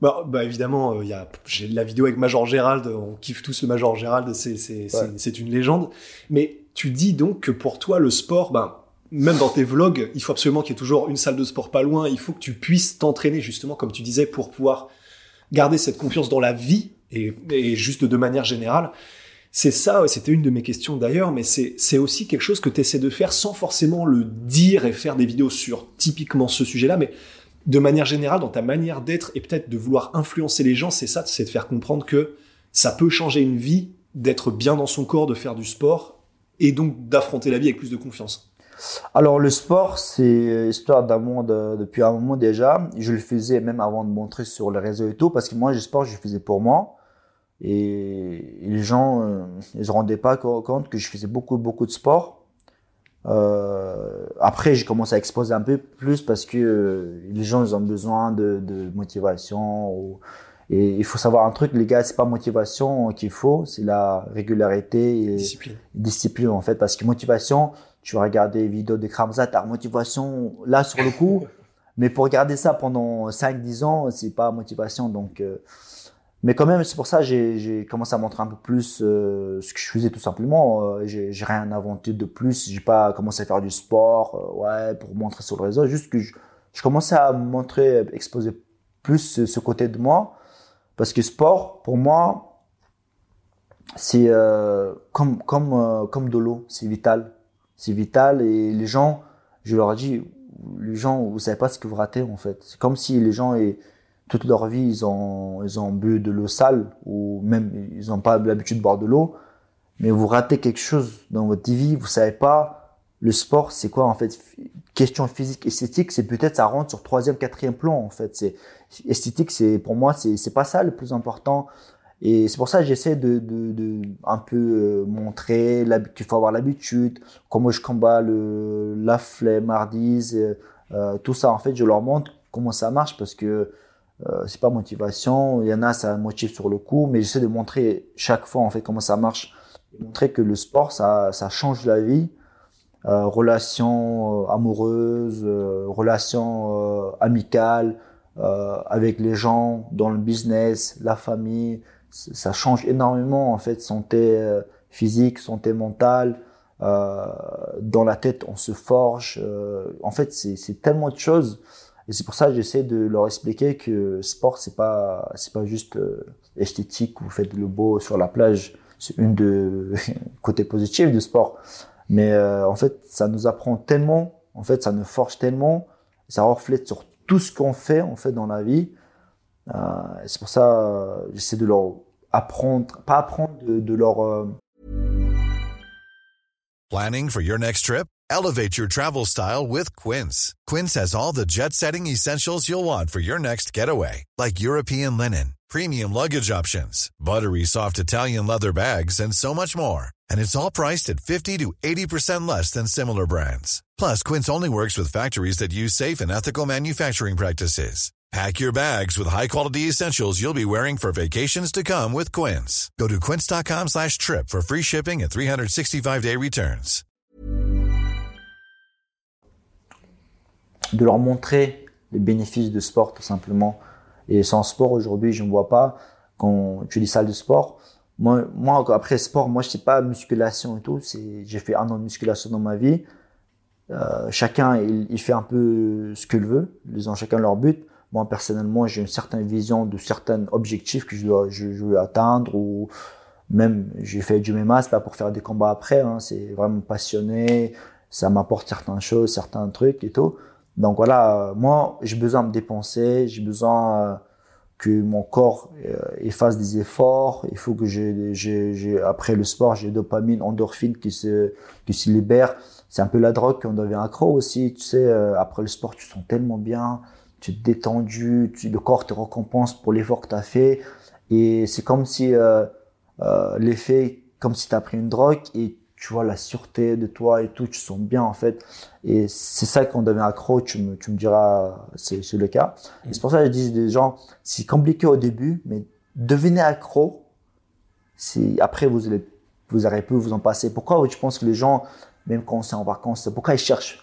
bah, bah évidemment, il euh, y a j'ai la vidéo avec Major Gérald, on kiffe tous le Major Gérald, c'est c'est ouais. c'est une légende. Mais tu dis donc que pour toi le sport, ben même dans tes vlogs, il faut absolument qu'il y ait toujours une salle de sport pas loin. Il faut que tu puisses t'entraîner justement, comme tu disais, pour pouvoir garder cette confiance dans la vie et, et juste de manière générale. C'est ça, c'était une de mes questions d'ailleurs, mais c'est aussi quelque chose que tu essaies de faire sans forcément le dire et faire des vidéos sur typiquement ce sujet-là, mais de manière générale, dans ta manière d'être et peut-être de vouloir influencer les gens, c'est ça, c'est de faire comprendre que ça peut changer une vie d'être bien dans son corps, de faire du sport et donc d'affronter la vie avec plus de confiance alors le sport, c'est histoire d'amour depuis un moment déjà. Je le faisais même avant de montrer sur les réseaux et tout, parce que moi, le sport, je le faisais pour moi. Et, les gens, euh, ils se rendaient pas compte que je faisais beaucoup, beaucoup de sport. Euh, après, j'ai commencé à exposer un peu plus parce que euh, les gens, ils ont besoin de, de motivation. Ou, et il faut savoir un truc, les gars, c'est pas motivation qu'il faut, c'est la régularité et discipline. discipline en fait. Parce que motivation, tu vas regarder les vidéos de Kramza, ta motivation là sur le coup, mais pour regarder ça pendant 5-10 ans, c'est pas motivation. Donc, euh, mais quand même, c'est pour ça que j'ai commencé à montrer un peu plus euh, ce que je faisais tout simplement. Euh, j'ai rien inventé de plus. J'ai pas commencé à faire du sport, ouais, pour montrer sur le réseau. Juste que je, je commençais à montrer, exposer plus ce, ce côté de moi parce que sport, pour moi, c'est euh, comme, comme, euh, comme de l'eau, c'est vital. C'est vital et les gens, je leur dis, les gens, vous savez pas ce que vous ratez en fait. C'est comme si les gens, et, toute leur vie, ils ont, ils ont bu de l'eau sale ou même ils n'ont pas l'habitude de boire de l'eau, mais vous ratez quelque chose dans votre vie, vous savez pas le sport, c'est quoi en fait? Question physique, esthétique, c'est peut-être ça rentre sur troisième, quatrième plan en fait. C'est esthétique, c'est pour moi, c'est c'est pas ça le plus important. Et c'est pour ça que j'essaie de, de, un peu euh, montrer qu'il faut avoir l'habitude, comment je combats le, la flemmardise, euh, euh, tout ça. En fait, je leur montre comment ça marche parce que euh, c'est pas motivation. Il y en a, ça motive sur le coup, mais j'essaie de montrer chaque fois en fait comment ça marche, montrer que le sport, ça, ça change la vie. Euh, relations euh, amoureuses, relations amicales avec les gens, dans le business, la famille. Ça change énormément en fait, santé physique, santé mentale. dans la tête, on se forge. en fait, c'est tellement de choses. Et c'est pour ça que j'essaie de leur expliquer que sport, c'est pas, c'est pas juste esthétique. Vous faites le beau sur la plage. C'est une de côté positif du sport. Mais euh, en fait, ça nous apprend tellement, en fait, ça nous forge tellement, ça reflète sur tout ce qu'on fait en fait dans la vie. Euh, c'est pour ça, j'essaie de leur apprendre, pas apprendre, de, de leur. Euh... Planning for your next trip? Elevate your travel style with Quince. Quince has all the jet-setting essentials you'll want for your next getaway, like European linen, premium luggage options, buttery soft Italian leather bags, and so much more and it's all priced at 50 to 80% less than similar brands. Plus, Quince only works with factories that use safe and ethical manufacturing practices. Pack your bags with high-quality essentials you'll be wearing for vacations to come with Quince. Go to quince.com slash trip for free shipping and 365-day returns. De leur montrer les bénéfices du sport, tout simplement. Et sans sport, aujourd'hui, je ne vois pas, quand tu dis salle de sport, Moi, moi, après sport, moi, je sais pas musculation et tout. J'ai fait un an de musculation dans ma vie. Euh, chacun, il, il, fait un peu ce qu'il veut. Ils ont chacun leur but. Moi, personnellement, j'ai une certaine vision de certains objectifs que je dois, je, veux atteindre ou même, j'ai fait du MMA, c'est pas pour faire des combats après, hein, c'est vraiment passionné, ça m'apporte certaines choses, certains trucs et tout. Donc voilà, moi, j'ai besoin de me dépenser, j'ai besoin, euh, que mon corps euh, fasse des efforts. Il faut que j'ai, j'ai, après le sport, j'ai dopamine, endorphine qui se, qui se libère. C'est un peu la drogue qu'on devient accro aussi. Tu sais, euh, après le sport, tu te sens tellement bien, tu te détendu, le corps te récompense pour l'effort que tu as fait. Et c'est comme si euh, euh, l'effet, comme si tu as pris une drogue et tu vois la sûreté de toi et tout, tu sens bien en fait. Et c'est ça qu'on devient accro, tu me, tu me diras, c'est, le cas. Et c'est pour ça que je dis des gens, c'est compliqué au début, mais devenez accro, après vous allez, vous aurez pu vous en passer. Pourquoi tu penses que les gens, même quand c'est en vacances, pourquoi ils cherchent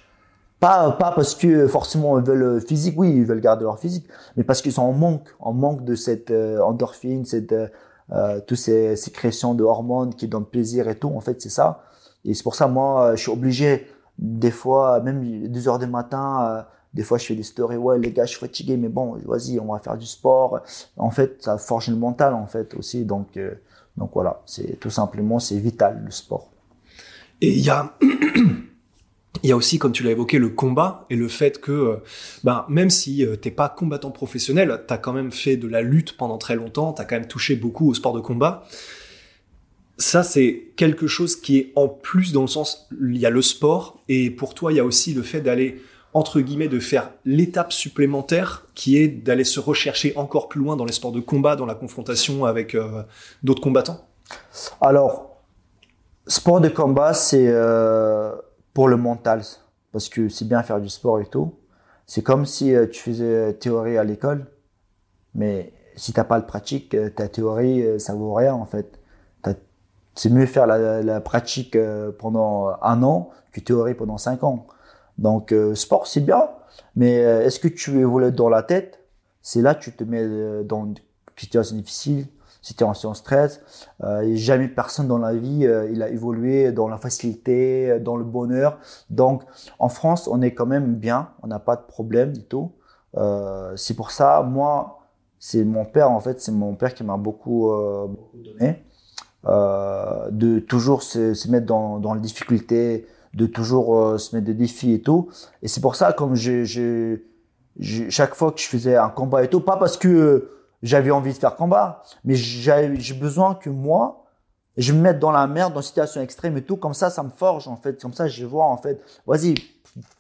pas, pas parce que forcément ils veulent physique, oui, ils veulent garder leur physique, mais parce qu'ils sont en manque, en manque de cette euh, endorphine, cette, euh, euh toutes ces sécrétions de hormones qui donnent plaisir et tout. En fait, c'est ça. Et c'est pour ça, moi, je suis obligé, des fois, même 2 heures du matin, euh, des fois, je fais des stories, ouais, les gars, je suis fatigué, mais bon, vas-y, on va faire du sport. En fait, ça forge le mental, en fait, aussi. Donc, euh, donc voilà, c'est tout simplement, c'est vital, le sport. Et il y a, il y a aussi, comme tu l'as évoqué, le combat et le fait que, euh, ben, même si t'es pas combattant professionnel, t'as quand même fait de la lutte pendant très longtemps, t'as quand même touché beaucoup au sport de combat. Ça, c'est quelque chose qui est en plus dans le sens, il y a le sport, et pour toi, il y a aussi le fait d'aller, entre guillemets, de faire l'étape supplémentaire, qui est d'aller se rechercher encore plus loin dans les sports de combat, dans la confrontation avec euh, d'autres combattants. Alors, sport de combat, c'est euh, pour le mental, parce que c'est bien faire du sport et tout. C'est comme si euh, tu faisais théorie à l'école, mais si t'as pas de pratique, ta théorie, ça vaut rien en fait c'est mieux faire la, pratique euh, pendant un an que théorie pendant cinq ans. Donc, euh, sport, c'est bien, mais euh, est-ce que tu évolues dans la tête? C'est là que tu te mets dans une situation difficile, es en stress. Euh, jamais personne dans la vie, il a évolué dans la facilité, dans le bonheur. Donc, en France, on est quand même bien, on n'a pas de problème du tout. c'est pour ça, moi, c'est mon père, en fait, c'est mon père qui m'a beaucoup, beaucoup donné. Euh, de toujours se, mettre dans, dans la difficulté, de toujours euh, se mettre des défis et tout. Et c'est pour ça, comme chaque fois que je faisais un combat et tout, pas parce que j'avais envie de faire combat, mais j'ai besoin que moi, je me mette dans la merde, dans une situation extrême et tout. Comme ça, ça me forge en fait. Comme ça, je vois en fait, vas-y,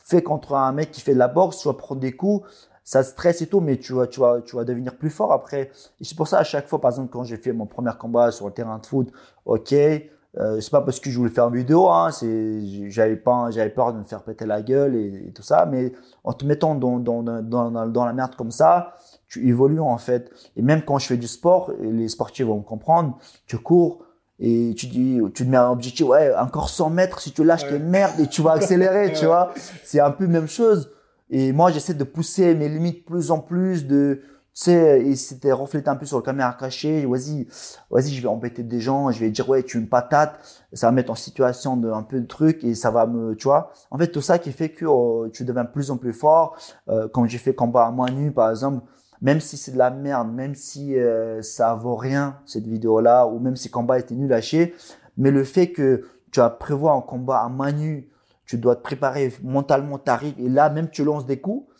fais contre un mec qui fait de la boxe, tu vas prendre des coups ça stresse et tout, mais tu vas, tu vas, tu vas devenir plus fort après. C'est pour ça, à chaque fois, par exemple, quand j'ai fait mon premier combat sur le terrain de foot, ok, euh, c'est pas parce que je voulais faire une vidéo, hein, c'est, j'avais pas, j'avais peur de me faire péter la gueule et, tout ça, mais en te mettant dans, dans, dans, la merde comme ça, tu évolues en fait. Et même quand je fais du sport, les sportifs vont me comprendre, tu cours, et tu dis, tu te mets un objectif, ouais, encore 100 mètres, si tu lâches tes merdes et tu vas accélérer, tu vois. C'est un peu la même chose. Et moi, j'essaie de pousser mes limites plus en plus, de, tu sais, et c'était reflété un peu sur le caméra cachée. Vas-y, vas-y, je vais embêter des gens, je vais dire, ouais, tu es une patate. Ça va mettre en situation de, un peu de trucs et ça va me, tu vois. En fait, tout ça qui fait que oh, tu deviens plus en plus fort. Euh, quand j'ai fait combat à main nue, par exemple, même si c'est de la merde, même si euh, ça vaut rien, cette vidéo-là, ou même si le combat était nul à chier, mais le fait que tu as prévu un combat à main nue tu dois te préparer mentalement, t'arrives et là même tu lances des coups.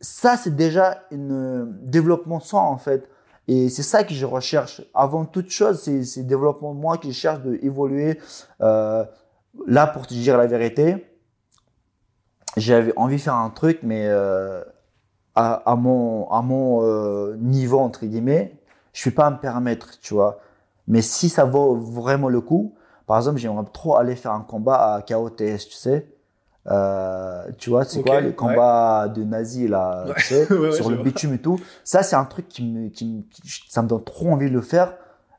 Ça c'est déjà un développement sans en fait. Et c'est ça que je recherche. Avant toute chose, c'est c'est développement de moi qui cherche de évoluer. Euh, là pour te dire la vérité, j'avais envie de faire un truc, mais euh, à, à, mon à mon euh, niveau entre guillemets, je ne vais pas me permettre, tu vois. Mais si ça vaut vraiment le coup, par exemple, j'aimerais trop aller faire un combat à KOTS, tu sais. Euh, tu vois, c'est quoi les combats de nazis là, tu sais, sur le bitume et tout. Ça, c'est un truc qui me, qui, ça me donne trop envie de le faire,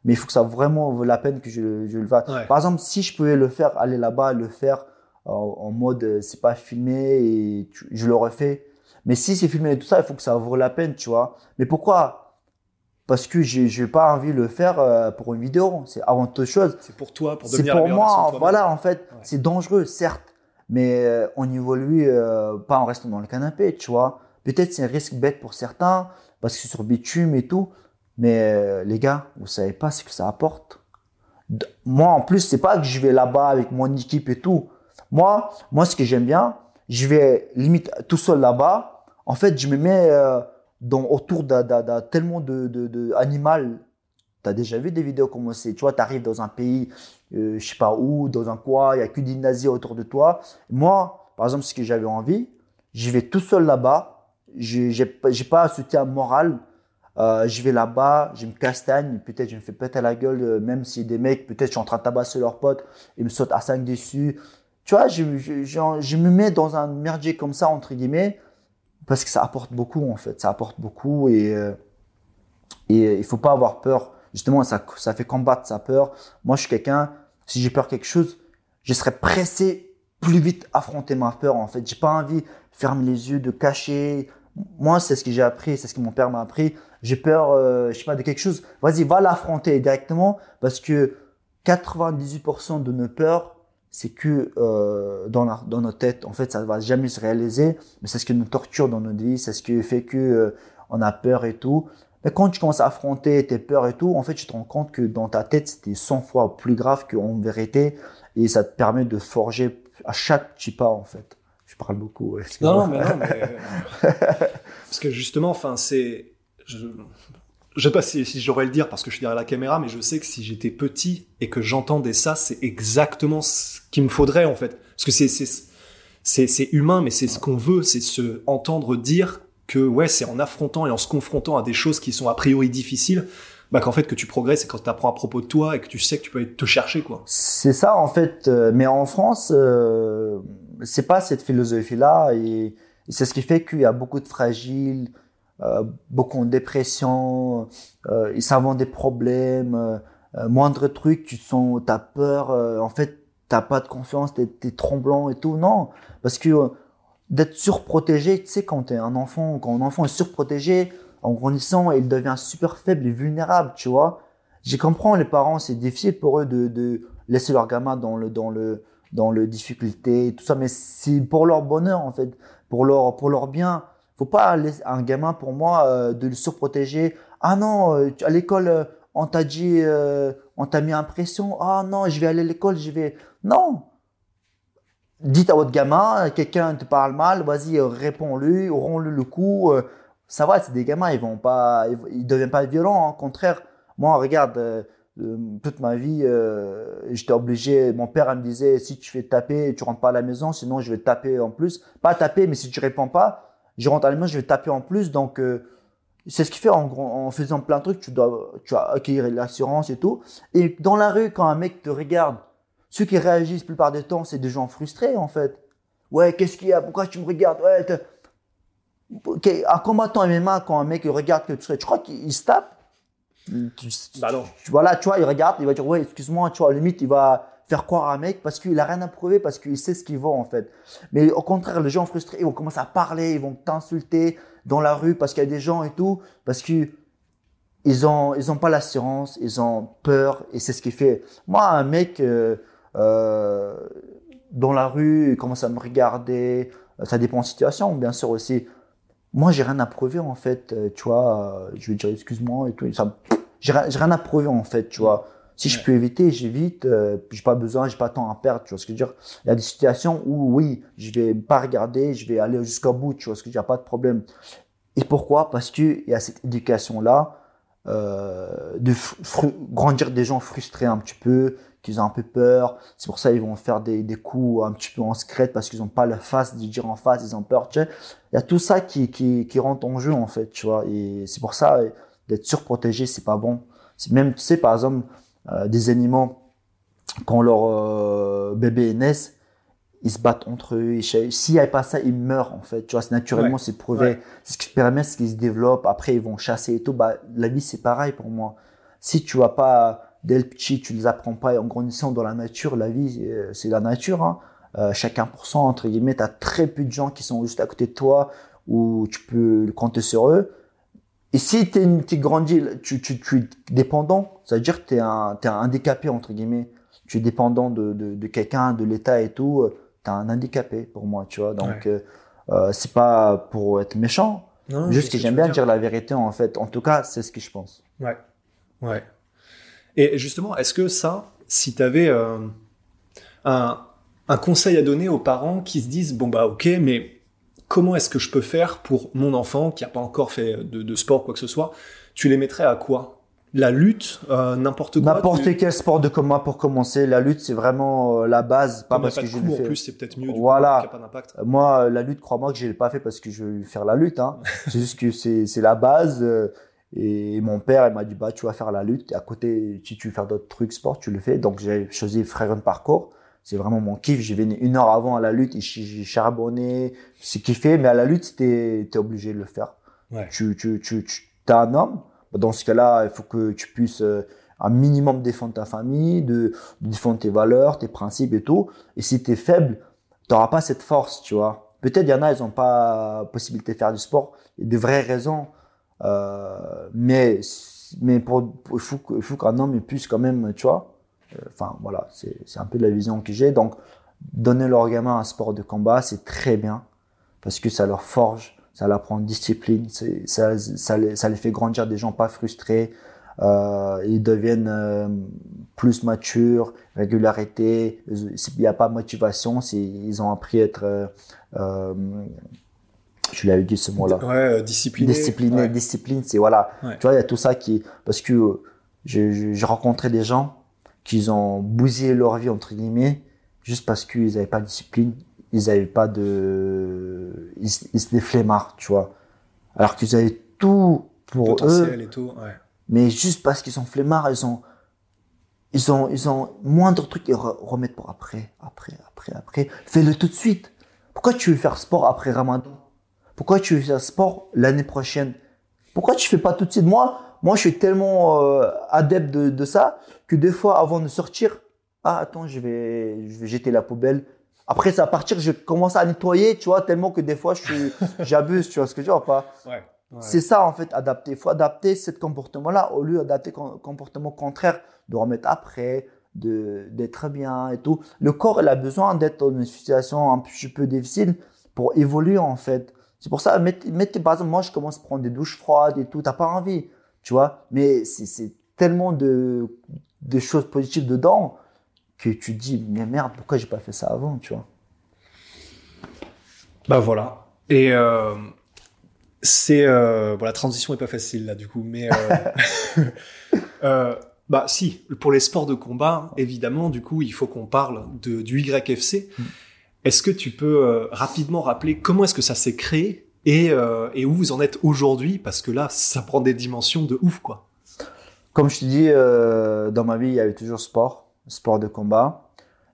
mais il faut que ça vraiment vaut la peine que je, je le fasse. Par exemple, si je pouvais le faire, aller là-bas, le faire en, mode, euh, c'est pas filmé et je le refais. Mais si c'est filmé et tout ça, il faut que ça vaut la peine, tu vois. Mais pourquoi? Parce que je n'ai pas envie de le faire euh, pour une vidéo. C'est avant toute chose. C'est pour toi, pour devenir C'est pour moi. Voilà, en fait, c'est dangereux, certes, mais euh, on évolue euh, pas en restant dans le canapé, tu vois. Peut-être c'est un risque bête pour certains parce que c'est sur bitume et tout, mais les gars, vous savez pas ce que ça apporte. Moi, en plus, c'est pas que je vais là-bas avec mon équipe et tout. Moi, moi, ce que j'aime bien, je vais limite tout seul là-bas. En fait, je me mets dans, autour d'un tellement de, de, de animal. Tu as déjà vu des vidéos comme c'est, tu vois, tu arrives dans un pays, euh, je sais pas où, dans un quoi, il y a que des nazis autour de toi. Moi, par exemple, ce que j'avais envie, j'y vais tout seul là-bas, j'ai pas un soutien moral, euh, je vais là-bas, je me castagne, peut-être je me fais péter la gueule, euh, même si des mecs, peut-être je suis en train de tabasser leurs potes, ils me sautent à 5 dessus. Tu vois, je, je, je, me mets dans un merdier comme ça, entre guillemets, parce que ça apporte beaucoup en fait, ça apporte beaucoup et euh, et il faut pas avoir peur. Justement, ça ça fait combattre sa peur. Moi, je suis quelqu'un, si j'ai peur quelque chose, je serais pressé plus vite affronter ma peur en fait. J'ai pas envie de fermer les yeux, de cacher. Moi, c'est ce que j'ai appris, c'est ce que mon père m'a appris. J'ai peur, euh, je sais pas, de quelque chose. Vas-y, va l'affronter directement parce que 98% de nos peurs, c'est que euh, dans, dans notre tête, en fait, ça va jamais se réaliser, mais c'est ce qui nous torture dans notre vie, c'est ce qui fait que euh, on a peur et tout. Mais quand tu commences à affronter tes peurs et tout, en fait, tu te rends compte que dans ta tête, c'était 100 fois plus grave qu'en vérité, et ça te permet de forger à chaque petit pas, en fait. Je parle beaucoup. Non, non, mais non, mais... parce que justement, enfin, c'est. Je sais pas si, si j'aurais le dire parce que je suis derrière la caméra, mais je sais que si j'étais petit et que j'entendais ça, c'est exactement ce qu'il me faudrait en fait. Parce que c'est c'est humain, mais c'est ce qu'on veut, c'est se entendre dire que ouais, c'est en affrontant et en se confrontant à des choses qui sont a priori difficiles, bah qu'en fait que tu progresses et quand tu apprends à propos de toi et que tu sais que tu peux te chercher quoi. C'est ça en fait, euh, mais en France, euh, c'est pas cette philosophie là et c'est ce qui fait qu'il y a beaucoup de fragiles euh, beaucoup de dépression, euh, ils s'inventent des problèmes, euh, moindre truc, tu sens, t'as peur, en fait, t'as pas de confiance, t'es, es tremblant et tout. Non, parce que d'être surprotégé, tu sais, quand t'es un enfant, quand un enfant est surprotégé, en grandissant, il devient super faible et vulnérable, tu vois. J'ai comprends les parents, c'est difficile pour eux de, de laisser leur gamin dans le dans le dans le difficulté et tout ça, mais c'est pour leur bonheur en fait, pour leur pour leur bien faut pas laisser un gamin pour moi euh, de le surprotéger. Ah non, euh, à l'école euh, on t'a dit, on t'a mis impression. Ah non, je vais aller à l'école, je vais. Non. Dites à votre gamin, quelqu'un te parle mal, vas-y réponds-lui, rends-lui le coup. ça va, c'est des gamins, ils vont pas, ils, deviennent pas violents. Au contraire, moi regarde. toute ma vie, j'étais obligé. Mon père me disait si tu fais taper, tu rentres pas à la maison, sinon je vais taper en plus. Pas taper, mais si tu réponds pas, je rentre à la je vais taper en plus. Donc, euh, c'est ce qui fait en, en, faisant plein de trucs, tu dois, tu as acquérir l'assurance et tout. Et dans la rue, quand un mec te regarde, ceux qui réagissent la plupart du temps, c'est des gens frustrés en fait. Ouais, qu'est-ce qu'il y a? Pourquoi tu me regardes? Ouais, un combattant MMA, quand un mec regarde que tu serais, tu crois qu'il se tape? Bah non. voilà, tu vois, il regarde, il va dire ouais, excuse-moi, tu vois, limite, il va faire croire à un mec parce qu'il a rien à prouver, parce qu'il sait ce qu'il vaut en fait. Mais au contraire, les gens frustrés, ils vont commencer à parler, ils vont t'insulter dans la rue parce qu'il y a des gens et tout, parce que ils ont ils ont pas l'assurance, ils ont peur et c'est ce qui fait. Moi, un mec euh, euh, dans la rue, il commence à me regarder. Ça dépend de la situation, bien sûr aussi. Moi, j'ai rien à prouver en fait, euh, tu vois. Je vais dire excuse-moi et tout. Ça, j'ai rien à prouver en fait, tu vois. Si je peux éviter, j'évite. Euh, j'ai pas besoin, j'ai pas temps à perdre. Tu vois ce que je veux dire Il y a des situations où oui, je vais pas regarder, je vais aller jusqu'au bout. Tu vois ce que je veux dire Pas de problème. Et pourquoi? Parce que il y a cette éducation là euh, de grandir des gens frustrés un petit peu, qu'ils ont un peu peur. C'est pour ça ils vont faire des, des coups un petit peu en secret parce qu'ils ont pas la face de dire en face, ils ont peur. Tu sais il y a tout ça qui, qui, qui rentre en jeu en fait, tu vois. Et c'est pour ça d'être surprotégé, c'est pas bon. Même tu sais par exemple des animaux, quand leur euh, bébé naissent, ils se battent entre eux. S'il n'y a pas ça, ils meurent en fait. Tu vois, naturellement, c'est prouvé. C'est ce qui permet qu'ils se développent. Après, ils vont chasser et tout. Bah, la vie, c'est pareil pour moi. Si tu vas pas dès le petit, tu les apprends pas en grandissant dans la nature, la vie, c'est la nature. Hein. Euh, chacun pour cent, entre guillemets, tu as très peu de gens qui sont juste à côté de toi où tu peux compter sur eux. Et si tu es grandi, tu, tu, tu es dépendant, ça veut dire que tu es, un, es un handicapé, entre guillemets. Tu es dépendant de, de, de quelqu'un, de l'État et tout. Euh, tu es un handicapé pour moi, tu vois. Donc, euh, euh, c'est pas pour être méchant. Non, juste que j'aime bien dire. la vérité, en fait. En tout cas, c'est ce que je pense. Ouais. Ouais. Et justement, est-ce que ça, si tu avais euh, un, un conseil à donner aux parents qui se disent, bon, bah, ok, mais comment est-ce que je peux faire pour mon enfant qui n'a pas encore fait de, de, sport quoi que ce soit Tu les mettrais à quoi? La lutte, euh, n'importe quoi? N'importe quel sport de combat pour commencer. La lutte, c'est vraiment euh, la base. Pas parce que je En plus, c'est peut-être mieux. Du voilà. Coup, pas d'impact. Moi, la lutte, crois-moi que je l'ai pas fait parce que je veux faire la lutte. Hein. c'est juste que c'est la base. Euh, et mon père, il m'a dit bah tu vas faire la lutte. Et à côté, si tu veux faire d'autres trucs sport, tu le fais. Donc j'ai choisi Frère Parcours c'est vraiment mon kiff. J'ai venu une heure avant à la lutte et j'ai charbonné. C'est kiffé, mais à la lutte, t'es es obligé de le faire. Ouais. Tu, tu, tu, tu as un homme. Dans ce cas-là, il faut que tu puisses euh, un minimum défendre ta famille, de, de, défendre tes valeurs, tes principes et tout. Et si tu es faible, tu n'auras pas cette force, tu vois. Peut-être il y en a, ils n'ont pas possibilité de faire du sport. Il y a de vraies raisons. Euh, mais mais pour, il faut, faut qu'un homme puisse quand même, tu vois, enfin, voilà, c'est un peu la vision que j'ai. Donc, donner leur gamin un sport de combat, c'est très bien parce que ça leur forge, ça leur prend discipline, ça, ça, les, ça les fait grandir des gens pas frustrés. Euh, ils deviennent euh, plus matures, régularité. Il n'y a pas de motivation, ils ont appris à être euh, Tu l'avais dit ce mot-là. Ouais, euh, discipliné. Discipliné, Ouais. discipline, c'est voilà. Ouais. Tu vois, il y a tout ça qui. Parce que euh, j'ai rencontré des gens qui ont bousillé leur vie, entre guillemets, juste parce qu'ils n'avaient pas de discipline, ils n'avaient pas de. Ils, ils étaient flemmards, tu vois. Alors qu'ils avaient tout pour eux, Potentiel et tout. Ouais. mais juste parce qu'ils sont flemmards, ils ont. Ils ont, ils ont moindre truc, ils re- remettent pour après, après, après, après. Fais-le tout de suite. Pourquoi tu veux faire sport après Ramadan? Pourquoi tu veux faire sport l'année prochaine? Pourquoi tu fais pas tout de suite? Moi, moi, je suis tellement euh, adepte de, de ça que des fois, avant de sortir, ah attends, je vais, je vais jeter la poubelle. Après, ça va partir, je commence à nettoyer, tu vois, tellement que des fois, j'abuse, tu vois ce que je veux dire pas? Ouais. c'est ça en fait, adapter. Il faut adapter ce comportement-là au lieu d'adapter un comportement contraire, de remettre après, d'être bien et tout. Le corps, il a besoin d'être dans une situation un petit peu difficile pour évoluer en fait. C'est pour ça, mettez, mettez- par exemple, moi je commence à prendre des douches froides et tout, t'as pas envie, tu vois. Mais c'est- tellement de, de choses positives dedans que tu te dis, mais merde, pourquoi j'ai pas fait ça avant, tu vois? Bah voilà. Et euh, c'est euh, bon, la transition est pas facile là du coup, mais euh, euh, bah si pour les sports de combat, évidemment, du coup, il faut qu'on parle de du YFC. Mm. Est-ce que tu peux euh, rapidement rappeler comment est-ce que ça s'est créé? Et, euh, et où vous en êtes aujourd'hui Parce que là, ça prend des dimensions de ouf, quoi. Comme je te dis, euh, dans ma vie, il y avait toujours sport, sport de combat.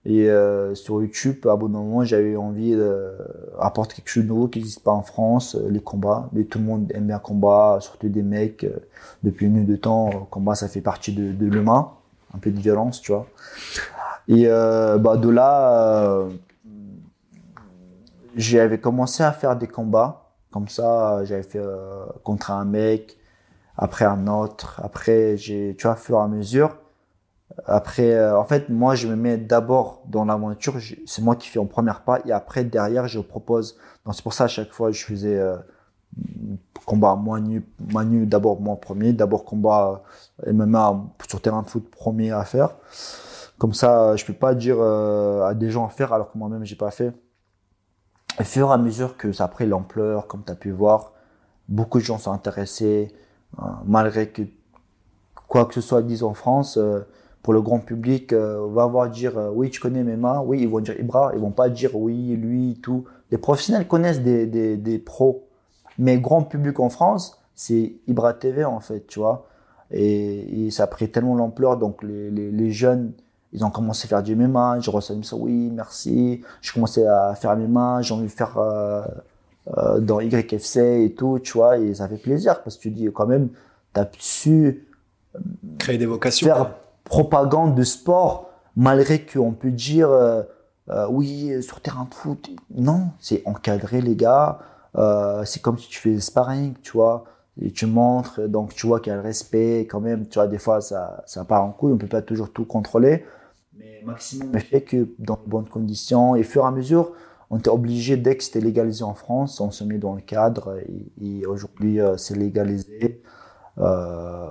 Et euh, sur YouTube, à bout d'un moment, j'avais envie d'apporter quelque chose de nouveau qui n'existe pas en France, les combats. Mais tout le monde aime bien combat, surtout des mecs. depuis une nuit de temps, combat, ça fait partie de, de l'humain. Un peu de violence, tu vois. Et bah, de là, j'avais commencé à faire des combats. Comme ça, j'avais fait euh, contre un mec, après un autre. Après, j'ai, tu vois, au fur et à mesure. Après, euh, en fait, moi, je me mets d'abord dans l'aventure. C'est moi qui fais en première pas. Et après, derrière, je propose. Donc, c'est pour ça, à chaque fois, je faisais euh, combat moi nu d'abord moi premier. D'abord combat euh, MMA sur terrain de foot premier à faire. Comme ça, je peux pas dire euh, à des gens à faire alors que moi-même, j'ai pas fait. Au fur et à mesure que ça a pris l'ampleur, comme tu as pu voir, beaucoup de gens sont intéressés. Euh, malgré que quoi que ce soit dit en France, euh, pour le grand public, euh, on va avoir dire oui, tu connais MMA, oui, ils vont dire Ibra, ils vont pas dire oui, lui, tout. Les professionnels connaissent des, des, des pros, mais grand public en France, c'est Ibra TV en fait, tu vois. Et, ça a pris tellement l'ampleur, donc les, les jeunes, ils ont commencé à faire du MMA, je reçois ça, oui, merci. Je commençais à faire MMA, j'ai envie de faire euh, euh, dans YFC et tout, tu vois, et ça fait plaisir parce que tu dis quand même, t'as su Créer des vocations. faire propagande de sport malgré qu'on peut dire euh, euh, oui sur terrain de foot. Non c'est encadré les gars. Euh, c'est comme si tu fais sparring tu vois et tu montres donc tu vois qu'il y a le respect quand même tu vois des fois ça ça part en couille on peut pas toujours tout contrôler mais maximum le fait que dans de bonnes conditions et au fur et à mesure on était obligé dès que c'était légalisé en France on se met dans le cadre et, et aujourd'hui euh, c'est légalisé euh,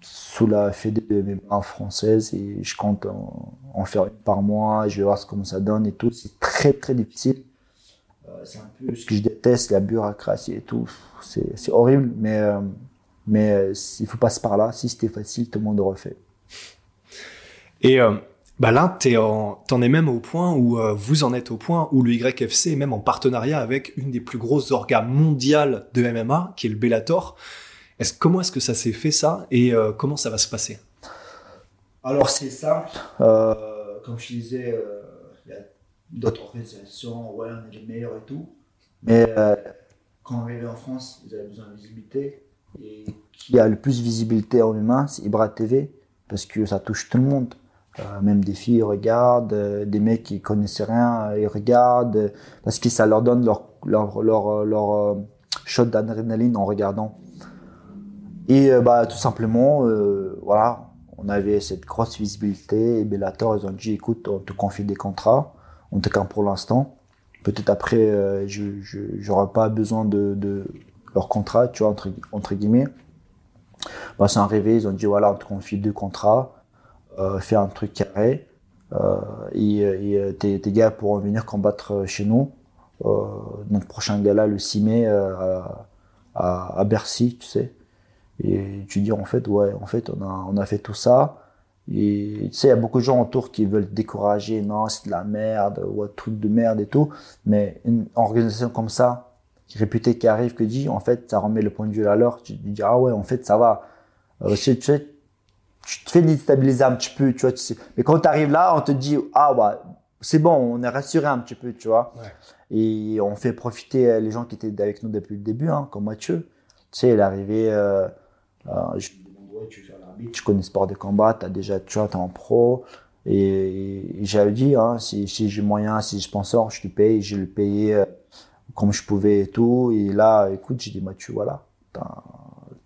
sous la fédé de MMA française et je compte en, en faire une par mois, je vais voir comment ça donne et tout. C'est très très difficile. Euh, c'est un peu ce que je déteste, la bureaucratie et tout. C'est c'est horrible, mais, euh, mais euh, il faut passer par là. Si c'était facile, tout le monde aurait fait. Et euh, bah là, t'en es même au point où euh, vous en êtes au point où le YFC est même en partenariat avec une des plus grosses orgas mondiales de MMA, qui est le Bellator. Comment est-ce que ça s'est fait ça? Et euh, comment ça va se passer? Alors c'est simple. Euh, comme je disais, euh, d'autres organisations, ouais, on est les meilleurs et tout. Mais euh, quand on arrive en France, vous avez besoin de visibilité. Et qui a le plus de visibilité en humain, c'est Ibra TV, parce que ça touche tout le monde. Euh, même des filles regardent, euh, des mecs qui connaissaient rien, ils regardent, parce que ça leur donne leur, leur, leur, shot d'adrénaline en regardant. Et bah, tout simplement, voilà, on avait cette grosse visibilité et Bellator, ils ont dit, écoute, on te confie des contrats, on te campe pour l'instant. Peut-être après, euh, je n'aurai pas besoin de, leur contrat, tu vois, entre, entre guillemets. Bah, c'est arrivé, ils ont dit, voilà, on te confie deux contrats, euh, fais un truc carré, euh, et, euh, tes, gars pourront venir combattre chez nous. notre prochain gala le 6 mai à, à, Bercy, tu sais. Et tu dis en fait, ouais, en fait, on a, on a fait tout ça. Et tu sais, il y a beaucoup de gens autour qui veulent décourager, non, c'est de la merde, ou un truc de merde et tout. Mais une organisation comme ça, réputée, qui arrive, que dit, en fait, ça remet le point de vue à l'heure. Tu te dis, ah ouais, en fait, ça va. Euh, tu, sais, tu te fais déstabiliser un petit peu, tu vois. Tu sais. Mais quand tu arrives là, on te dit, ah ouais, c'est bon, on est rassuré un petit peu, tu vois. Ouais. Et on fait profiter les gens qui étaient avec nous depuis le début, hein, comme Mathieu. Tu sais, il est arrivé, euh, euh, je tu fais l'arbitre, tu connais sport de combat, as déjà, tu vois, es en pro. Et, j'avais dit, hein, si, si j'ai moyen, si je sponsor, je te paye, je le payé euh, comme je pouvais et tout. Et là, écoute, j'ai dit, Mathieu, voilà,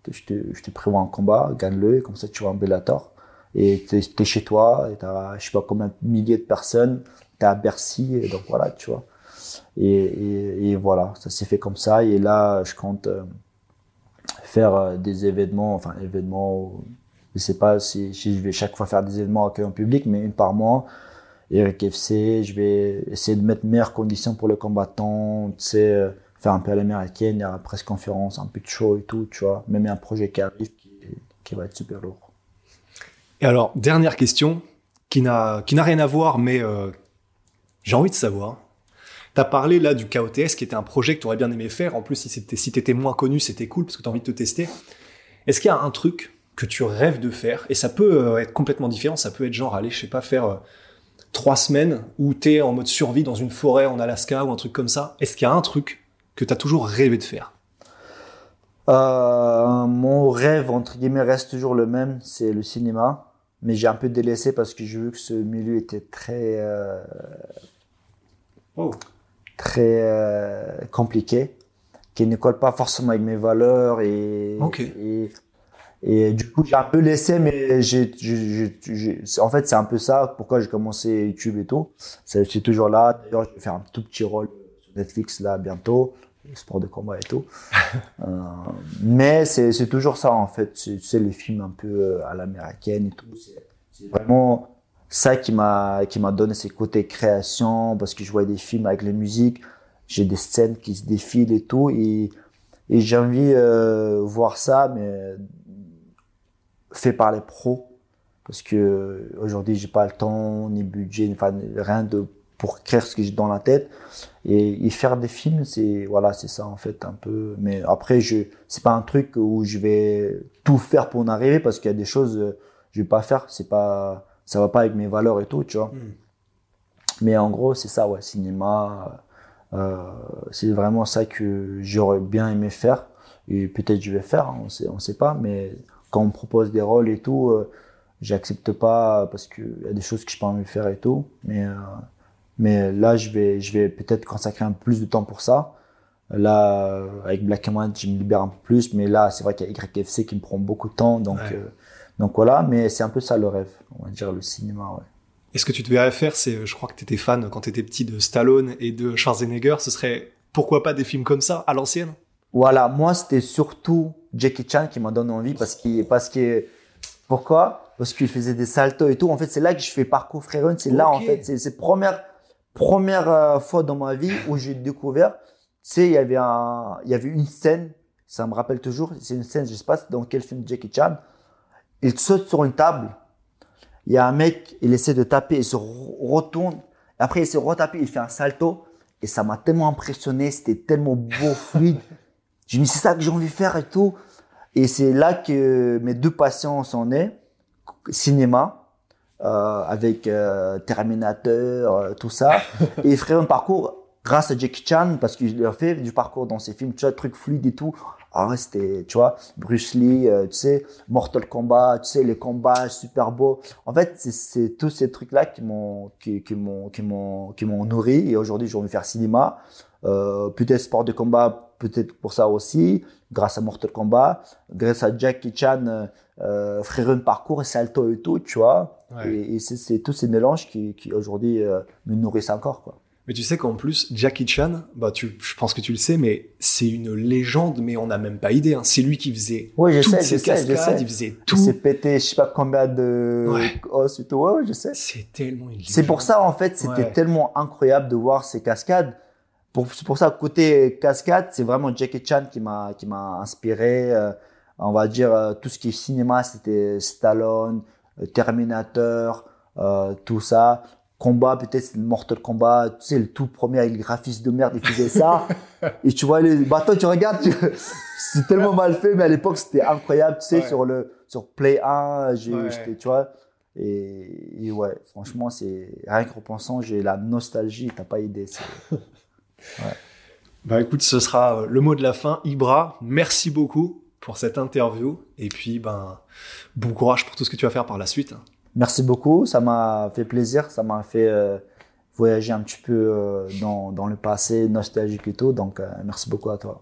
je te, je te prévois un combat, gagne-le, comme ça tu vas en Bellator. Et tu es, chez toi, et tu as, je sais pas combien de milliers de personnes, tu es à Bercy, et donc voilà, tu vois. Et, et, voilà, ça s'est fait comme ça. Et là, je compte euh, faire euh, des événements, enfin événements, je sais pas si, je vais chaque fois faire des événements accueillis en public, mais une par mois. Eric FC, je vais essayer de mettre meilleures conditions pour le combattant, tu sais, euh, faire un peu à l'américaine, il y a presse conférence, un peu de show et tout, tu vois. Même un projet qui arrive qui, va être super lourd. Et alors, dernière question, qui n'a rien à voir, mais j'ai envie de savoir. Tu as parlé là du KOTS qui était un projet que tu aurais bien aimé faire. En plus, si tu si étais moins connu, c'était cool parce que tu as envie de te tester. Est-ce qu'il y a un truc que tu rêves de faire Et ça peut euh, être complètement différent. Ça peut être genre, aller, je sais pas, faire euh, trois semaines où tu es en mode survie dans une forêt en Alaska ou un truc comme ça. Est-ce qu'il y a un truc que tu as toujours rêvé de faire? Euh, Mon rêve, entre guillemets, reste toujours le même c'est le cinéma. Mais j'ai un peu délaissé parce que j'ai vu que ce milieu était très. Oh très euh, compliqué, qui ne colle pas forcément avec mes valeurs et, et, et, du coup j'ai un peu laissé, mais j'ai, en fait c'est un peu ça pourquoi j'ai commencé YouTube et tout. C'est, toujours là. D'ailleurs je vais faire un tout petit rôle sur Netflix là bientôt, sport de combat et tout. euh, mais c'est, c'est toujours ça en fait. Tu sais les films un peu euh, à l'américaine et tout. c'est vraiment ça qui m'a qui m'a donné ces côtés création parce que je voyais des films avec les musiques j'ai des scènes qui se défilent et tout et et j'ai envie euh, voir ça mais fait par les pros parce que aujourd'hui j'ai pas le temps ni budget enfin rien de pour créer ce que j'ai dans la tête et, et faire des films c'est voilà c'est ça en fait un peu mais après je c'est pas un truc où je vais tout faire pour en arriver parce qu'il y a des choses je vais pas faire c'est pas ça va pas avec mes valeurs et tout, tu vois. Hmm. Mais en gros, c'est ça, ouais, cinéma. Euh, c'est vraiment ça que j'aurais bien aimé faire. Et peut-être je vais faire, hein, on sait, on sait pas. Mais quand on me propose des rôles et tout, euh, j'accepte pas parce qu'il y a des choses que je pas envie de faire et tout. Mais, euh, mais là, je vais, je vais peut-être consacrer un peu plus de temps pour ça. Là, avec Black and White, je me libère un peu plus. Mais là, c'est vrai qu'il y a YFC qui me prend beaucoup de temps. Donc, euh, donc voilà, mais c'est un peu ça le rêve, on va dire le cinéma, ouais. Et ce que tu devrais faire, c'est, je crois que tu étais fan quand tu étais petit de Stallone et de Schwarzenegger, ce serait pourquoi pas des films comme ça à l'ancienne? Voilà, moi c'était surtout Jackie Chan qui m'a donné envie parce qu'il parce que pourquoi? Parce qu'il faisait des saltos et tout. En fait, c'est là que je fais parcours frérot, c'est là en fait, c'est c'est première première euh, fois dans ma vie où j'ai découvert, tu sais, il y avait un il y avait une scène, ça me rappelle toujours, c'est une scène, je sais pas dans quel film Jackie Chan il saute sur une table. Il y a un mec, il essaie de taper, il se retourne. Après, il se retape, il fait un salto. Et ça m'a tellement impressionné, c'était tellement beau, fluide. Je me c'est ça que j'ai envie de faire et tout. Et c'est là que mes deux passions sont nées. Cinéma, euh, avec euh, Terminator, euh, tout ça. et ferait un parcours grâce à Jackie Chan, parce qu'il a fait du parcours dans ses films, tu vois, truc fluide et tout. Ah ouais, c'était, tu vois, Bruce Lee, tu sais, Mortal Kombat, tu sais, les combats super beaux. En fait, c'est tous ces trucs-là qui m'ont, qui, qui m'ont, qui m'ont, qui m'ont nourri. Et aujourd'hui, j'ai envie de faire cinéma. Euh, peut-être sport de combat, peut-être pour ça aussi, grâce à Mortal Kombat, grâce à Jackie Chan, euh, frère un parcours et salto et tout, tu vois. Et, et c'est tous ces mélanges qui, qui aujourd'hui euh, me nourrissent encore, quoi. Mais tu sais qu'en plus, Jackie Chan, bah tu, je pense que tu le sais, mais c'est une légende, mais on n'a même pas idée. Hein. C'est lui qui faisait oui, je toutes sais, ces je sais, je sais. il faisait tout. Il s'est pété, je sais pas combien de Ouais. os et tout. Ouais, ouais, je sais. C'est tellement C'est pour ça, en fait, c'était Ouais. tellement incroyable de voir ces cascades pour, c'est pour ça, côté cascade, c'est vraiment Jackie Chan qui m'a, qui m'a inspiré. Euh, on va dire, euh, tout ce qui est cinéma, c'était Stallone, euh, Terminator, tout ça. Combat, peut-être c'est Mortal Kombat, tu sais, le tout premier avec les graphismes de merde, il faisait ça. et tu vois les bâtons, tu regardes, c'est tellement mal fait, mais à l'époque, c'était incroyable, tu sais, sur le, sur Play 1, j'ai, tu vois. Et, ouais, franchement, c'est rien qu'en repensant, j'ai la nostalgie, t'as pas idée. Bah écoute, ce sera euh, le mot de la fin. Ibra, merci beaucoup pour cette interview. Et puis, ben, bon courage pour tout ce que tu vas faire par la suite. Merci beaucoup, ça m'a fait plaisir, ça m'a fait euh, voyager un petit peu euh, dans, dans, le passé nostalgique et tout. Donc, merci beaucoup à toi.